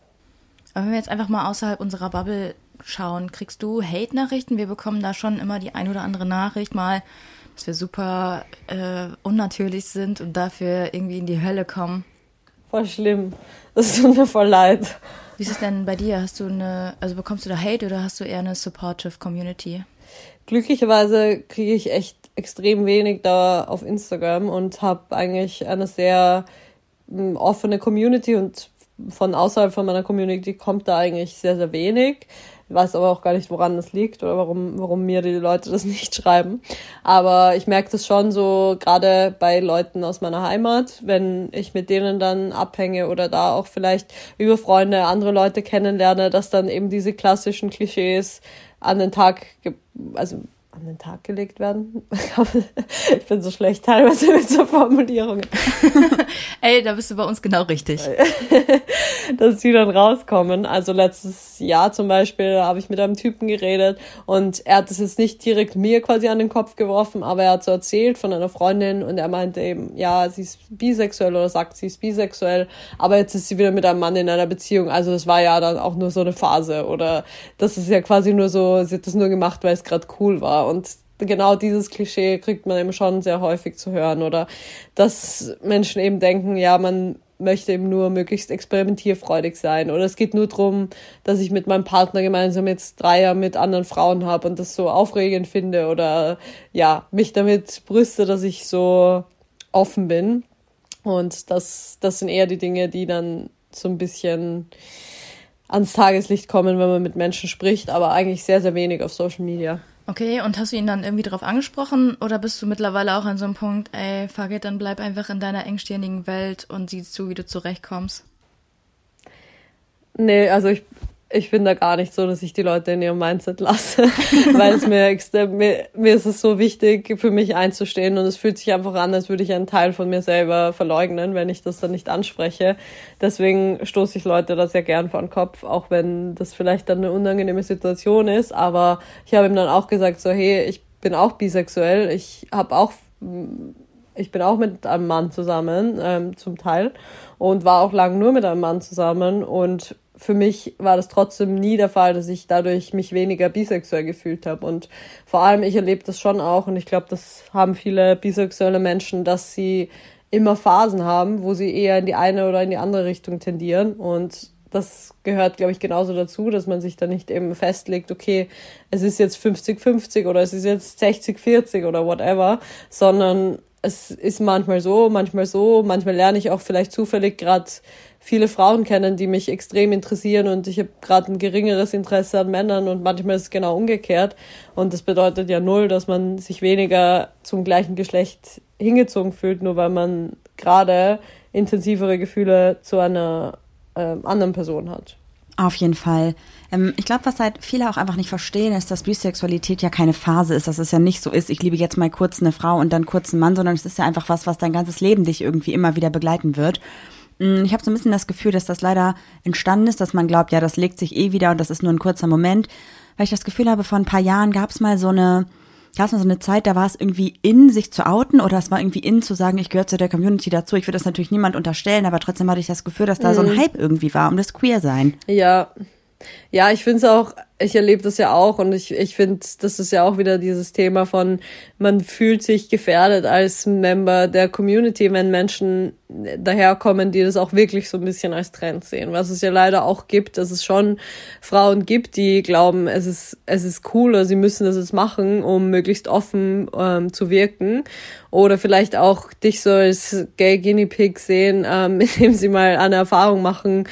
B: Aber wenn wir jetzt einfach mal außerhalb unserer Bubble schauen, kriegst du Hate-Nachrichten? Wir bekommen da schon immer die ein oder andere Nachricht mal, dass wir super äh, unnatürlich sind und dafür irgendwie in die Hölle kommen.
C: Voll schlimm. Das tut mir voll leid.
B: Wie ist es denn bei dir? Hast du eine, also bekommst du da Hate oder hast du eher eine supportive Community?
C: Glücklicherweise kriege ich echt extrem wenig da auf Instagram und habe eigentlich eine sehr hm, offene Community und von außerhalb von meiner Community kommt da eigentlich sehr, sehr wenig. Ich weiß aber auch gar nicht, woran das liegt oder warum, warum mir die Leute das nicht schreiben. Aber ich merke das schon so, gerade bei Leuten aus meiner Heimat, wenn ich mit denen dann abhänge oder da auch vielleicht über Freunde andere Leute kennenlerne, dass dann eben diese klassischen Klischees an den Tag, also an den Tag gelegt werden. ich bin so schlecht teilweise mit so Formulierungen.
B: Ey, da bist du bei uns genau richtig.
C: Dass die dann rauskommen. Also letztes Jahr zum Beispiel habe ich mit einem Typen geredet und er hat es jetzt nicht direkt mir quasi an den Kopf geworfen, aber er hat so erzählt von einer Freundin und er meinte eben, ja, sie ist bisexuell oder sagt, sie ist bisexuell, aber jetzt ist sie wieder mit einem Mann in einer Beziehung. Also das war ja dann auch nur so eine Phase oder das ist ja quasi nur so, sie hat das nur gemacht, weil es gerade cool war und genau dieses Klischee kriegt man eben schon sehr häufig zu hören oder dass Menschen eben denken, ja, man möchte eben nur möglichst experimentierfreudig sein. Oder es geht nur darum, dass ich mit meinem Partner gemeinsam jetzt Dreier mit anderen Frauen habe und das so aufregend finde oder ja, mich damit brüste, dass ich so offen bin. Und das, das sind eher die Dinge, die dann so ein bisschen ans Tageslicht kommen, wenn man mit Menschen spricht, aber eigentlich sehr, sehr wenig auf Social Media.
B: Okay, und hast du ihn dann irgendwie darauf angesprochen oder bist du mittlerweile auch an so einem Punkt, ey, fuck it, dann bleib einfach in deiner engstirnigen Welt und siehst zu, wie du zurechtkommst?
C: Nee, also ich, ich bin da gar nicht so, dass ich die Leute in ihrem Mindset lasse, weil es mir extrem, mir, mir ist es so wichtig, für mich einzustehen und es fühlt sich einfach an, als würde ich einen Teil von mir selber verleugnen, wenn ich das dann nicht anspreche. Deswegen stoße ich Leute da sehr gern vor den Kopf, auch wenn das vielleicht dann eine unangenehme Situation ist, aber ich habe ihm dann auch gesagt, so, hey, ich bin auch bisexuell, ich habe auch ich bin auch mit einem Mann zusammen, ähm, zum Teil, und war auch lang nur mit einem Mann zusammen. Und für mich war das trotzdem nie der Fall, dass ich dadurch mich weniger bisexuell gefühlt habe. Und vor allem, ich erlebe das schon auch, und ich glaube, das haben viele bisexuelle Menschen, dass sie immer Phasen haben, wo sie eher in die eine oder in die andere Richtung tendieren. Und das gehört, glaube ich, genauso dazu, dass man sich da nicht eben festlegt, okay, es ist jetzt 50-50 oder es ist jetzt 60-40 oder whatever, sondern es ist manchmal so, manchmal so, manchmal lerne ich auch vielleicht zufällig gerade viele Frauen kennen, die mich extrem interessieren und ich habe gerade ein geringeres Interesse an Männern und manchmal ist es genau umgekehrt. Und das bedeutet ja null, dass man sich weniger zum gleichen Geschlecht hingezogen fühlt, nur weil man gerade intensivere Gefühle zu einer äh, anderen Person hat.
A: Auf jeden Fall. Ähm, ich glaube, was halt viele auch einfach nicht verstehen, ist, dass Bisexualität ja keine Phase ist, dass es ja nicht so ist, ich liebe jetzt mal kurz eine Frau und dann kurz einen Mann, sondern es ist ja einfach was, was dein ganzes Leben dich irgendwie immer wieder begleiten wird. Mm, ich habe so ein bisschen das Gefühl, dass das leider entstanden ist, dass man glaubt, ja, das legt sich eh wieder und das ist nur ein kurzer Moment. Weil ich das Gefühl habe, vor ein paar Jahren gab es mal so eine, gab es mal so eine Zeit, da war es irgendwie in, sich zu outen oder es war irgendwie in, zu sagen, ich gehöre zu der Community dazu. Ich würde das natürlich niemand unterstellen, aber trotzdem hatte ich das Gefühl, dass da mhm. so ein mhm. Hype irgendwie war um das Queer-Sein.
C: Ja, ja, ich finde es auch, ich erlebe das ja auch und ich, ich finde, das ist ja auch wieder dieses Thema von, man fühlt sich gefährdet als Member der Community, wenn Menschen daherkommen, die das auch wirklich so ein bisschen als Trend sehen. Was es ja leider auch gibt, dass es schon Frauen gibt, die glauben, es ist, es ist cool oder sie müssen das jetzt machen, um möglichst offen ähm, zu wirken. Oder vielleicht auch dich so als Gay Guinea Pig sehen, ähm, indem sie mal eine Erfahrung machen,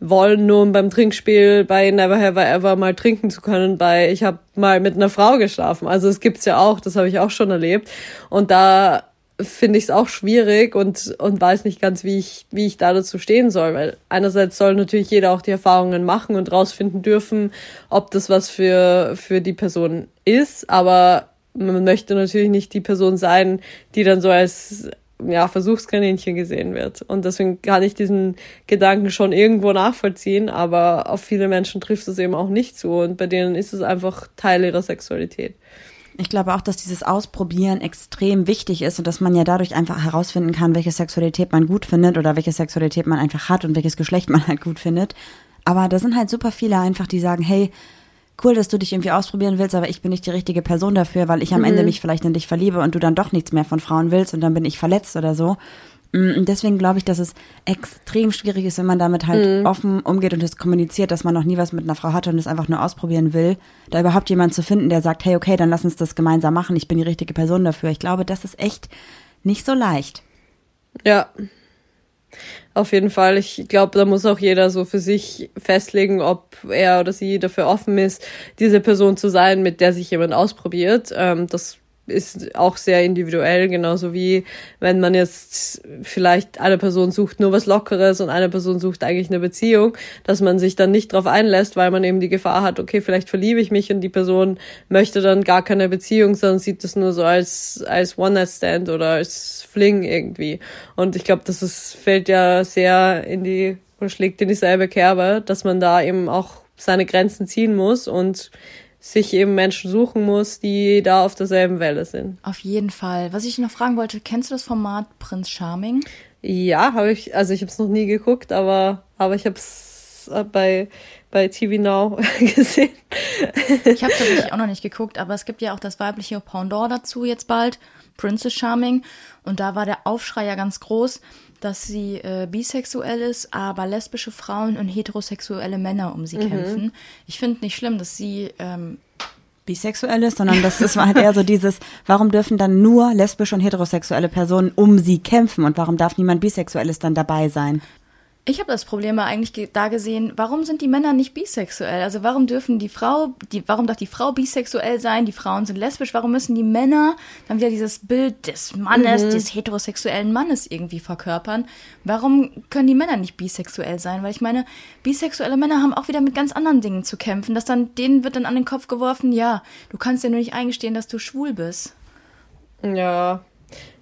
C: wollen, nur um beim Trinkspiel bei Never Have I Ever mal trinken zu können, bei ich habe mal mit einer Frau geschlafen. Also es gibt's ja auch, das habe ich auch schon erlebt. Und da finde ich es auch schwierig und, und weiß nicht ganz, wie ich, wie ich da dazu stehen soll. Weil einerseits soll natürlich jeder auch die Erfahrungen machen und rausfinden dürfen, ob das was für, für die Person ist. Aber man möchte natürlich nicht die Person sein, die dann so als ja, Versuchskaninchen gesehen wird. Und deswegen kann ich diesen Gedanken schon irgendwo nachvollziehen, aber auf viele Menschen trifft es eben auch nicht zu und bei denen ist es einfach Teil ihrer Sexualität.
A: Ich glaube auch, dass dieses Ausprobieren extrem wichtig ist und dass man ja dadurch einfach herausfinden kann, welche Sexualität man gut findet oder welche Sexualität man einfach hat und welches Geschlecht man halt gut findet. Aber da sind halt super viele einfach, die sagen, hey, cool, dass du dich irgendwie ausprobieren willst, aber ich bin nicht die richtige Person dafür, weil ich am mhm. Ende mich vielleicht in dich verliebe und du dann doch nichts mehr von Frauen willst und dann bin ich verletzt oder so. Mm, und deswegen glaube ich, dass es extrem schwierig ist, wenn man damit halt mhm. offen umgeht und es kommuniziert, dass man noch nie was mit einer Frau hatte und es einfach nur ausprobieren will, da überhaupt jemand zu finden, der sagt, hey, okay, dann lass uns das gemeinsam machen, ich bin die richtige Person dafür. Ich glaube, das ist echt nicht so leicht.
C: Ja, auf jeden Fall. Ich glaube, da muss auch jeder so für sich festlegen, ob er oder sie dafür offen ist, diese Person zu sein, mit der sich jemand ausprobiert. Ähm, das ist auch sehr individuell, genauso wie wenn man jetzt vielleicht eine Person sucht nur was Lockeres und eine Person sucht eigentlich eine Beziehung, dass man sich dann nicht darauf einlässt, weil man eben die Gefahr hat, okay, vielleicht verliebe ich mich und die Person möchte dann gar keine Beziehung, sondern sieht das nur so als, als One-Night-Stand oder als Fling irgendwie. Und ich glaube, das ist, fällt ja sehr in die, oder schlägt in dieselbe Kerbe, dass man da eben auch seine Grenzen ziehen muss und sich eben Menschen suchen muss, die da auf derselben Welle sind.
B: Auf jeden Fall. Was ich noch fragen wollte, kennst du das Format Prinz Charming?
C: Ja, habe ich, also ich habe es noch nie geguckt, aber, aber ich habe es äh, bei, bei TV Now gesehen.
B: Ich habe tatsächlich auch noch nicht geguckt, aber es gibt ja auch das weibliche Pendant dazu jetzt bald, Princess Charming. Und da war der Aufschrei ja ganz groß, dass sie äh, bisexuell ist, aber lesbische Frauen und heterosexuelle Männer um sie mhm. kämpfen. Ich finde nicht schlimm, dass sie ähm,
A: bisexuell ist, sondern das, war halt eher so dieses, warum dürfen dann nur lesbische und heterosexuelle Personen um sie kämpfen und warum darf niemand bisexuelles dann dabei sein?
B: Ich habe das Problem eigentlich da gesehen, warum sind die Männer nicht bisexuell? Also warum dürfen die Frau, die, warum darf die Frau bisexuell sein, die Frauen sind lesbisch, warum müssen die Männer dann wieder dieses Bild des Mannes, mhm. des heterosexuellen Mannes irgendwie verkörpern? Warum können die Männer nicht bisexuell sein? Weil ich meine, bisexuelle Männer haben auch wieder mit ganz anderen Dingen zu kämpfen, dass dann, denen wird dann an den Kopf geworfen, ja, du kannst ja nur nicht eingestehen, dass du schwul bist.
C: Ja,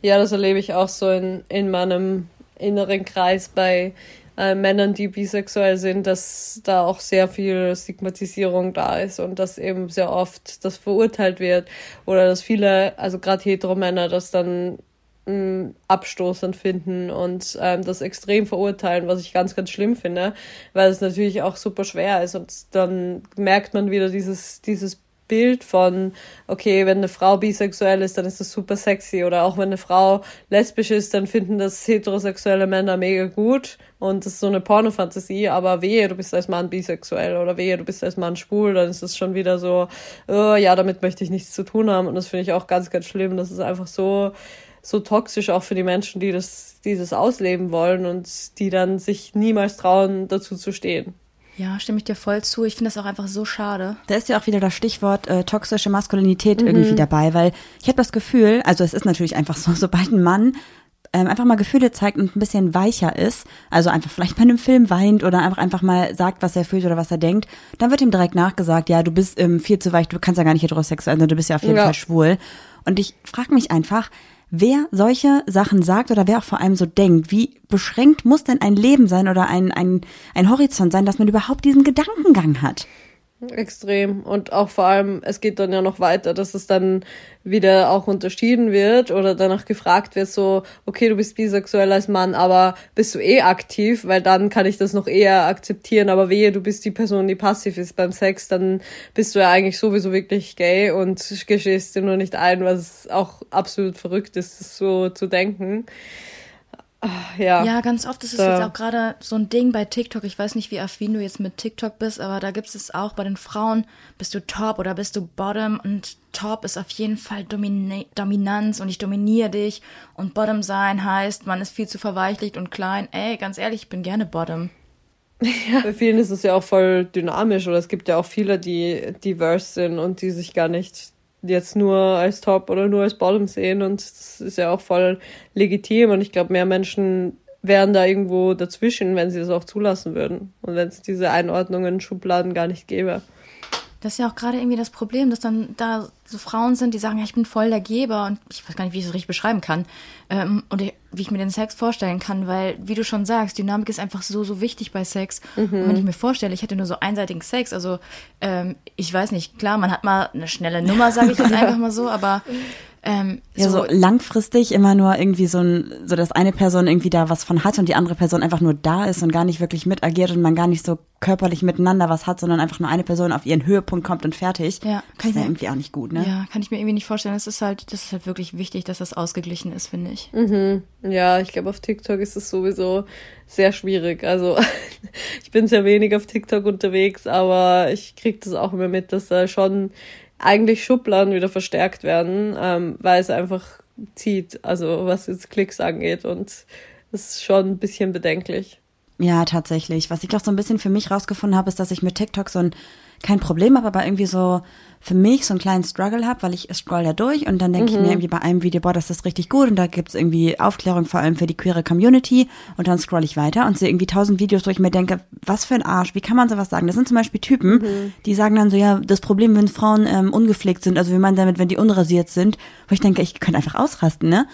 C: ja, das erlebe ich auch so in, in meinem inneren Kreis bei äh, Männern, die bisexuell sind, dass da auch sehr viel Stigmatisierung da ist und dass eben sehr oft das verurteilt wird oder dass viele, also gerade Heteromänner, das dann mm, abstoßend finden und ähm, das extrem verurteilen, was ich ganz, ganz schlimm finde, weil es natürlich auch super schwer ist und dann merkt man wieder dieses, dieses Bild von, okay, wenn eine Frau bisexuell ist, dann ist das super sexy. Oder auch wenn eine Frau lesbisch ist, dann finden das heterosexuelle Männer mega gut. Und das ist so eine Pornofantasie. Aber wehe, du bist als Mann bisexuell. Oder wehe, du bist als Mann schwul. Dann ist es schon wieder so, oh, ja, damit möchte ich nichts zu tun haben. Und das finde ich auch ganz, ganz schlimm. Das ist einfach so, so toxisch auch für die Menschen, die das, dieses ausleben wollen und die dann sich niemals trauen, dazu zu stehen.
B: Ja, stimme ich dir voll zu. Ich finde das auch einfach so schade.
A: Da ist ja auch wieder das Stichwort äh, toxische Maskulinität mhm. irgendwie dabei, weil ich habe das Gefühl, also es ist natürlich einfach so, sobald ein Mann ähm, einfach mal Gefühle zeigt und ein bisschen weicher ist, also einfach vielleicht bei einem Film weint oder einfach einfach mal sagt, was er fühlt oder was er denkt, dann wird ihm direkt nachgesagt, ja, du bist ähm, viel zu weich, du kannst ja gar nicht heterosexuell sein, du bist ja auf jeden ja. Fall schwul. Und ich frage mich einfach, wer solche Sachen sagt oder wer auch vor allem so denkt. Wie beschränkt muss denn ein Leben sein oder ein, ein, ein Horizont sein, dass man überhaupt diesen Gedankengang hat?
C: Extrem. Und auch vor allem, es geht dann ja noch weiter, dass es dann wieder auch unterschieden wird oder danach gefragt wird, so, okay, du bist bisexuell als Mann, aber bist du eh aktiv? Weil dann kann ich das noch eher akzeptieren, aber wehe, du bist die Person, die passiv ist beim Sex, dann bist du ja eigentlich sowieso wirklich gay und gestehst dir nur nicht ein, was auch absolut verrückt ist, so zu denken. Ja.
B: ja, ganz oft ist es da. jetzt auch gerade so ein Ding bei TikTok. Ich weiß nicht, wie affin du jetzt mit TikTok bist, aber da gibt es auch bei den Frauen, bist du Top oder bist du Bottom? Und Top ist auf jeden Fall Domina Dominanz und ich dominiere dich. Und Bottom sein heißt, man ist viel zu verweichlicht und klein. Ey, ganz ehrlich, ich bin gerne Bottom.
C: Ja, bei vielen ist es ja auch voll dynamisch oder es gibt ja auch viele, die diverse sind und die sich gar nicht jetzt nur als Top oder nur als Bottom sehen und das ist ja auch voll legitim und ich glaube, mehr Menschen wären da irgendwo dazwischen, wenn sie das auch zulassen würden und wenn es diese Einordnungen, Schubladen gar nicht gäbe.
B: Das ist ja auch gerade irgendwie das Problem, dass dann da so Frauen sind, die sagen, ja, ich bin voll der Geber und ich weiß gar nicht, wie ich es richtig beschreiben kann ähm, und wie ich mir den Sex vorstellen kann, weil, wie du schon sagst, Dynamik ist einfach so, so wichtig bei Sex. Mhm. Und wenn ich mir vorstelle, ich hätte nur so einseitigen Sex, also ähm, ich weiß nicht, klar, man hat mal eine schnelle Nummer, sage ich jetzt einfach mal so, aber
A: ähm, ja, so, so, langfristig immer nur irgendwie so ein, so dass eine Person irgendwie da was von hat und die andere Person einfach nur da ist und gar nicht wirklich mitagiert und man gar nicht so körperlich miteinander was hat, sondern einfach nur eine Person auf ihren Höhepunkt kommt und fertig. Ja, kann das ist ja irgendwie auch nicht gut, ne?
B: Ja, kann ich mir irgendwie nicht vorstellen. Das ist halt, das ist halt wirklich wichtig, dass das ausgeglichen ist, finde ich.
C: Mhm. Ja, ich glaube, auf TikTok ist es sowieso sehr schwierig. Also ich bin sehr wenig auf TikTok unterwegs, aber ich kriege das auch immer mit, dass da schon eigentlich Schubladen wieder verstärkt werden, ähm, weil es einfach zieht, also was jetzt Klicks angeht und das ist schon ein bisschen bedenklich.
A: Ja, tatsächlich. Was ich auch so ein bisschen für mich rausgefunden habe, ist, dass ich mit TikTok so ein kein Problem habe, aber irgendwie so für mich so einen kleinen Struggle habe, weil ich scroll da durch und dann denke mhm. ich mir mhm. irgendwie bei einem Video, boah, das ist richtig gut und da gibt's irgendwie Aufklärung vor allem für die queere Community und dann scroll ich weiter und sehe irgendwie tausend Videos, wo ich mir denke, was für ein Arsch, wie kann man sowas sagen? Das sind zum Beispiel Typen, mhm. die sagen dann so, ja, das Problem, wenn Frauen ähm, ungepflegt sind, also wie man damit, wenn die unrasiert sind, wo ich denke, ich könnte einfach ausrasten, ne?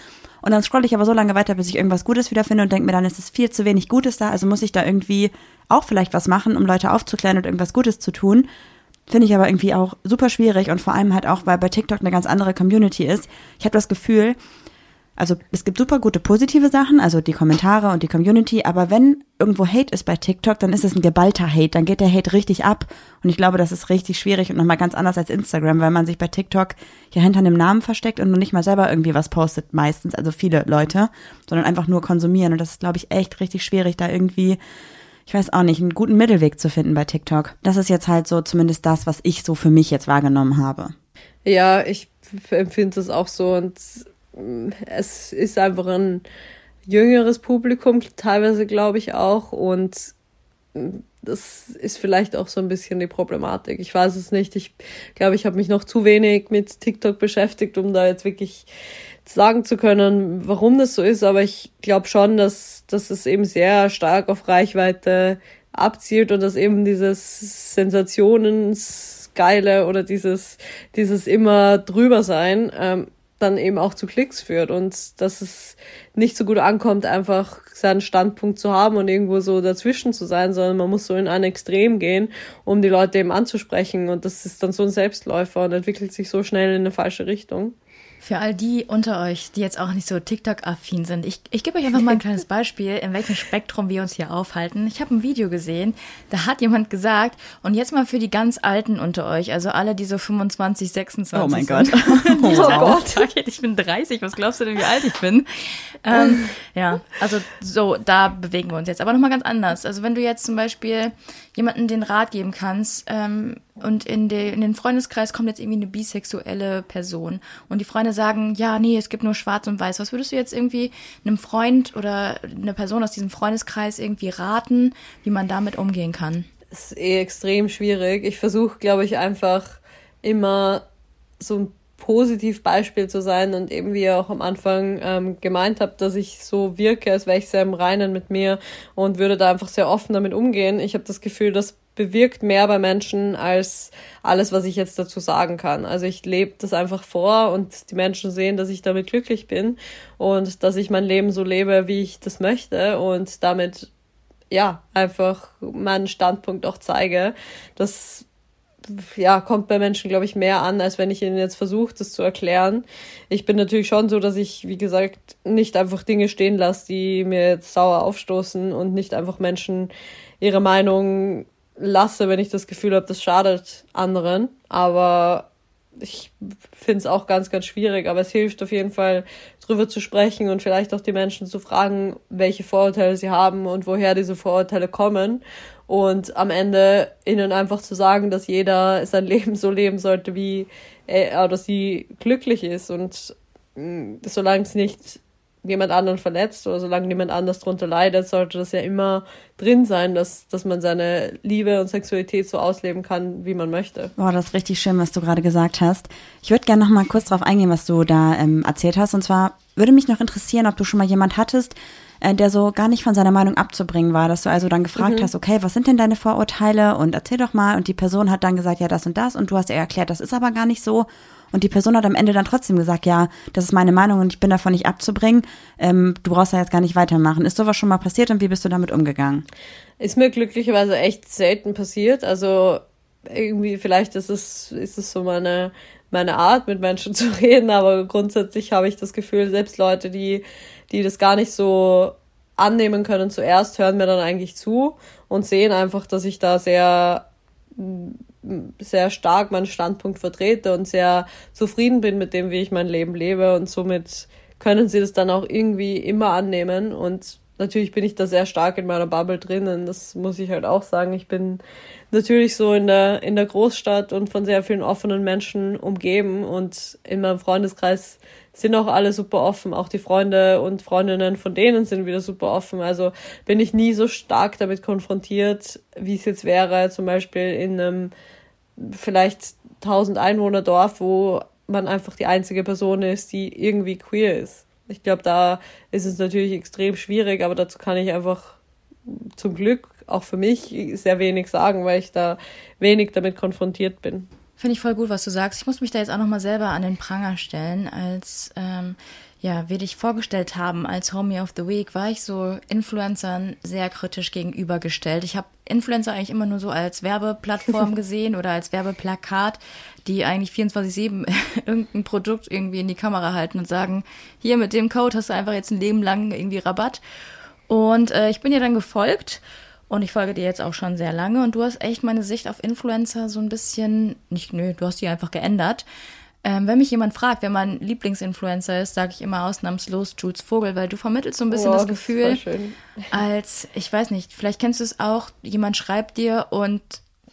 A: Und dann scroll ich aber so lange weiter, bis ich irgendwas Gutes wiederfinde und denke mir, dann ist es viel zu wenig Gutes da, also muss ich da irgendwie auch vielleicht was machen, um Leute aufzuklären und irgendwas Gutes zu tun. Finde ich aber irgendwie auch super schwierig und vor allem halt auch, weil bei TikTok eine ganz andere Community ist. Ich habe das Gefühl, also es gibt super gute positive Sachen, also die Kommentare und die Community, aber wenn irgendwo Hate ist bei TikTok, dann ist es ein geballter Hate, dann geht der Hate richtig ab und ich glaube, das ist richtig schwierig und nochmal ganz anders als Instagram, weil man sich bei TikTok hier hinter einem Namen versteckt und nur nicht mal selber irgendwie was postet meistens, also viele Leute, sondern einfach nur konsumieren und das ist, glaube ich, echt richtig schwierig, da irgendwie ich weiß auch nicht, einen guten Mittelweg zu finden bei TikTok. Das ist jetzt halt so zumindest das, was ich so für mich jetzt wahrgenommen habe.
C: Ja, ich empfinde es auch so und es ist einfach ein jüngeres Publikum, teilweise glaube ich auch. Und das ist vielleicht auch so ein bisschen die Problematik. Ich weiß es nicht. Ich glaube, ich habe mich noch zu wenig mit TikTok beschäftigt, um da jetzt wirklich sagen zu können, warum das so ist. Aber ich glaube schon, dass, dass es eben sehr stark auf Reichweite abzielt und dass eben dieses Sensationsgeile oder dieses, dieses immer drüber sein ähm, dann eben auch zu Klicks führt und dass es nicht so gut ankommt, einfach seinen Standpunkt zu haben und irgendwo so dazwischen zu sein, sondern man muss so in ein Extrem gehen, um die Leute eben anzusprechen und das ist dann so ein Selbstläufer und entwickelt sich so schnell in eine falsche Richtung.
B: Für all die unter euch, die jetzt auch nicht so TikTok-affin sind, ich, ich gebe euch einfach mal ein kleines Beispiel, in welchem Spektrum wir uns hier aufhalten. Ich habe ein Video gesehen, da hat jemand gesagt, und jetzt mal für die ganz Alten unter euch, also alle, die so 25, 26
A: Oh mein
B: sind.
A: Gott.
B: oh
A: Wow.
B: Gott. Ich bin 30, was glaubst du denn, wie alt ich bin? Ähm, ja, also so, da bewegen wir uns jetzt. Aber nochmal ganz anders. Also wenn du jetzt zum Beispiel jemanden den Rat geben kannst ähm, und in, de, in den Freundeskreis kommt jetzt irgendwie eine bisexuelle Person und die Freunde sagen, ja, nee, es gibt nur schwarz und weiß. Was würdest du jetzt irgendwie einem Freund oder eine Person aus diesem Freundeskreis irgendwie raten, wie man damit umgehen kann?
C: Das ist eh extrem schwierig. Ich versuche, glaube ich, einfach immer so ein Positivbeispiel zu sein und eben wie ihr auch am Anfang ähm, gemeint habt, dass ich so wirke, als wäre ich sehr im Reinen mit mir und würde da einfach sehr offen damit umgehen. Ich habe das Gefühl, das bewirkt mehr bei Menschen als alles, was ich jetzt dazu sagen kann. Also ich lebe das einfach vor und die Menschen sehen, dass ich damit glücklich bin und dass ich mein Leben so lebe, wie ich das möchte und damit ja einfach meinen Standpunkt auch zeige. Das ja, kommt bei Menschen, glaube ich, mehr an, als wenn ich ihnen jetzt versuche, das zu erklären. Ich bin natürlich schon so, dass ich, wie gesagt, nicht einfach Dinge stehen lasse, die mir jetzt sauer aufstoßen und nicht einfach Menschen ihre Meinung lasse, wenn ich das Gefühl habe, das schadet anderen. Aber ich finde es auch ganz, ganz schwierig. Aber es hilft auf jeden Fall, drüber zu sprechen und vielleicht auch die Menschen zu fragen, welche Vorurteile sie haben und woher diese Vorurteile kommen und am Ende ihnen einfach zu sagen, dass jeder sein Leben so leben sollte, wie er oder sie glücklich ist und mh, solange es nicht jemand anderen verletzt oder solange niemand anders darunter leidet, sollte das ja immer drin sein, dass, dass man seine Liebe und Sexualität so ausleben kann, wie man möchte.
A: Boah, das ist richtig schön, was du gerade gesagt hast. Ich würde gerne noch mal kurz darauf eingehen, was du da ähm, erzählt hast. Und zwar würde mich noch interessieren, ob du schon mal jemand hattest, der so gar nicht von seiner Meinung abzubringen war, dass du also dann gefragt hast, okay, was sind denn deine Vorurteile? Und erzähl doch mal. Und die Person hat dann gesagt, ja, das und das. Und du hast ihr erklärt, das ist aber gar nicht so. Und die Person hat am Ende dann trotzdem gesagt, ja, das ist meine Meinung und ich bin davon nicht abzubringen, ähm, du brauchst da jetzt gar nicht weitermachen. Ist sowas schon mal passiert und wie bist du damit umgegangen?
C: Ist mir glücklicherweise echt selten passiert, also irgendwie vielleicht ist es, ist es so meine, meine Art, mit Menschen zu reden, aber grundsätzlich habe ich das Gefühl, selbst Leute, die, die das gar nicht so annehmen können zuerst, hören mir dann eigentlich zu und sehen einfach, dass ich da sehr, sehr stark meinen Standpunkt vertrete und sehr zufrieden bin mit dem, wie ich mein Leben lebe und somit können sie das dann auch irgendwie immer annehmen und natürlich bin ich da sehr stark in meiner Bubble drinnen, das muss ich halt auch sagen. Ich bin natürlich so in der, in der Großstadt und von sehr vielen offenen Menschen umgeben und in meinem Freundeskreis sind auch alle super offen, auch die Freunde und Freundinnen von denen sind wieder super offen. Also bin ich nie so stark damit konfrontiert, wie es jetzt wäre, zum Beispiel in einem vielleicht 1000 Einwohner Dorf, wo man einfach die einzige Person ist, die irgendwie queer ist. Ich glaube, da ist es natürlich extrem schwierig, aber dazu kann ich einfach zum Glück auch für mich sehr wenig sagen, weil ich da wenig damit konfrontiert bin.
B: Finde ich voll gut, was du sagst. Ich muss mich da jetzt auch nochmal selber an den Pranger stellen, als ähm, ja, wir dich vorgestellt haben als Homie of the Week, war ich so Influencern sehr kritisch gegenübergestellt. Ich habe Influencer eigentlich immer nur so als Werbeplattform gesehen oder als Werbeplakat, die eigentlich 24-7 irgendein Produkt irgendwie in die Kamera halten und sagen, hier mit dem Code hast du einfach jetzt ein Leben lang irgendwie Rabatt. Und äh, ich bin dir dann gefolgt und ich folge dir jetzt auch schon sehr lange und du hast echt meine Sicht auf Influencer so ein bisschen, nicht, nö, du hast die einfach geändert. Ähm, wenn mich jemand fragt, wer mein Lieblingsinfluencer ist, sage ich immer ausnahmslos Jules Vogel, weil du vermittelst so ein bisschen oh, das Gefühl, das als, ich weiß nicht, vielleicht kennst du es auch, jemand schreibt dir und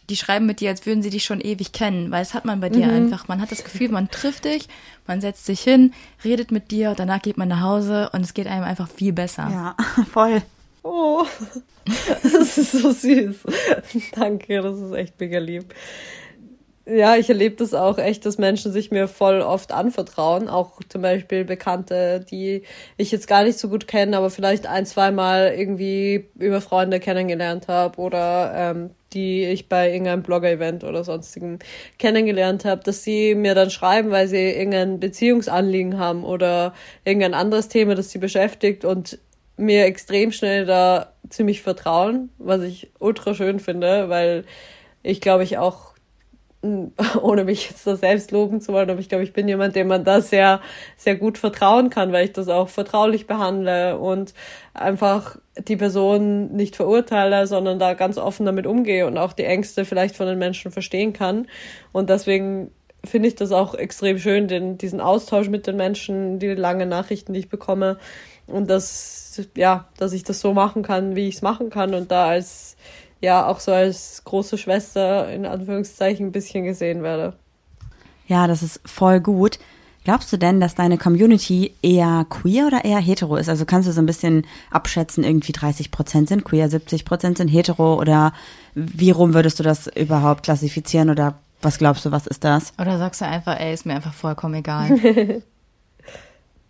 B: die schreiben mit dir, als würden sie dich schon ewig kennen, weil das hat man bei dir mhm. einfach. Man hat das Gefühl, man trifft dich, man setzt sich hin, redet mit dir, danach geht man nach Hause und es geht einem einfach viel besser.
A: Ja, voll.
C: Oh, das ist so süß. Danke, das ist echt mega lieb. Ja, ich erlebe das auch echt, dass Menschen sich mir voll oft anvertrauen. Auch zum Beispiel Bekannte, die ich jetzt gar nicht so gut kenne, aber vielleicht ein, zweimal irgendwie über Freunde kennengelernt habe oder ähm, die ich bei irgendeinem Blogger-Event oder sonstigem kennengelernt habe, dass sie mir dann schreiben, weil sie irgendein Beziehungsanliegen haben oder irgendein anderes Thema, das sie beschäftigt und mir extrem schnell da ziemlich vertrauen, was ich ultra schön finde, weil ich glaube ich auch ohne mich jetzt da selbst loben zu wollen, aber ich glaube, ich bin jemand, dem man da sehr, sehr gut vertrauen kann, weil ich das auch vertraulich behandle und einfach die Person nicht verurteile, sondern da ganz offen damit umgehe und auch die Ängste vielleicht von den Menschen verstehen kann. Und deswegen finde ich das auch extrem schön, den, diesen Austausch mit den Menschen, die langen Nachrichten, die ich bekomme. Und dass, ja, dass ich das so machen kann, wie ich es machen kann und da als ja auch so als große Schwester in Anführungszeichen ein bisschen gesehen werde.
A: Ja, das ist voll gut. Glaubst du denn, dass deine Community eher queer oder eher hetero ist? Also kannst du so ein bisschen abschätzen, irgendwie 30 Prozent sind queer, 70 Prozent sind hetero oder wie rum würdest du das überhaupt klassifizieren oder was glaubst du, was ist das?
B: Oder sagst du einfach, ey, ist mir einfach vollkommen egal?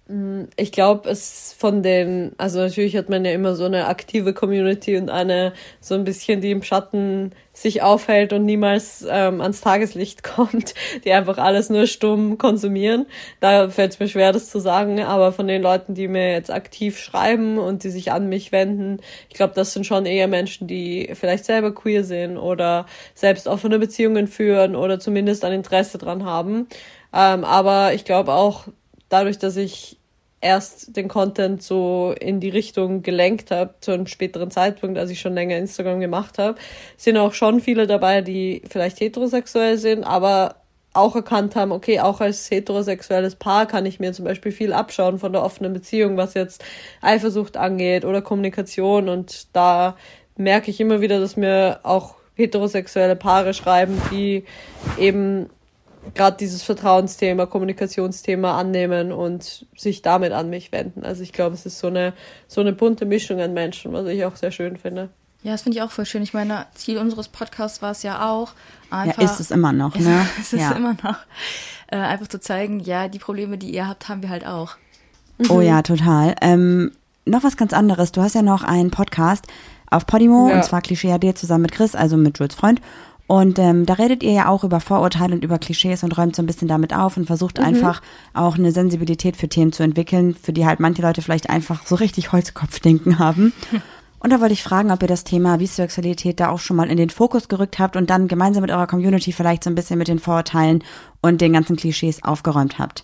C: Mm, ich glaube, es von den, also natürlich hat man ja immer so eine aktive Community und eine so ein bisschen, die im Schatten sich aufhält und niemals ähm, ans Tageslicht kommt, die einfach alles nur stumm konsumieren. Da fällt es mir schwer, das zu sagen, aber von den Leuten, die mir jetzt aktiv schreiben und die sich an mich wenden, ich glaube, das sind schon eher Menschen, die vielleicht selber queer sind oder selbst offene Beziehungen führen oder zumindest ein Interesse dran haben. Ähm, aber ich glaube auch, dadurch, dass ich erst den Content so in die Richtung gelenkt habe, zu einem späteren Zeitpunkt, als ich schon länger Instagram gemacht habe, sind auch schon viele dabei, die vielleicht heterosexuell sind, aber auch erkannt haben, okay, auch als heterosexuelles Paar kann ich mir zum Beispiel viel abschauen von der offenen Beziehung, was jetzt Eifersucht angeht oder Kommunikation. Und da merke ich immer wieder, dass mir auch heterosexuelle Paare schreiben, die eben gerade dieses Vertrauensthema, Kommunikationsthema annehmen und sich damit an mich wenden. Also ich glaube, es ist so eine, so eine bunte Mischung an Menschen, was ich auch sehr schön finde.
B: Ja, das finde ich auch voll schön. Ich meine, Ziel unseres Podcasts war es ja auch,
A: einfach. Ja, ist es immer noch, ne?
B: es ist ja. immer noch. Äh, einfach zu zeigen, ja, die Probleme, die ihr habt, haben wir halt auch.
A: Oh ja, total. Ähm, noch was ganz anderes. Du hast ja noch einen Podcast auf Podimo, ja. und zwar Klischee AD zusammen mit Chris, also mit Jules Freund. Und ähm, da redet ihr ja auch über Vorurteile und über Klischees und räumt so ein bisschen damit auf und versucht mhm. einfach auch eine Sensibilität für Themen zu entwickeln, für die halt manche Leute vielleicht einfach so richtig Holzkopfdenken haben. Und da wollte ich fragen, ob ihr das Thema Bisexualität da auch schon mal in den Fokus gerückt habt und dann gemeinsam mit eurer Community vielleicht so ein bisschen mit den Vorurteilen und den ganzen Klischees aufgeräumt habt.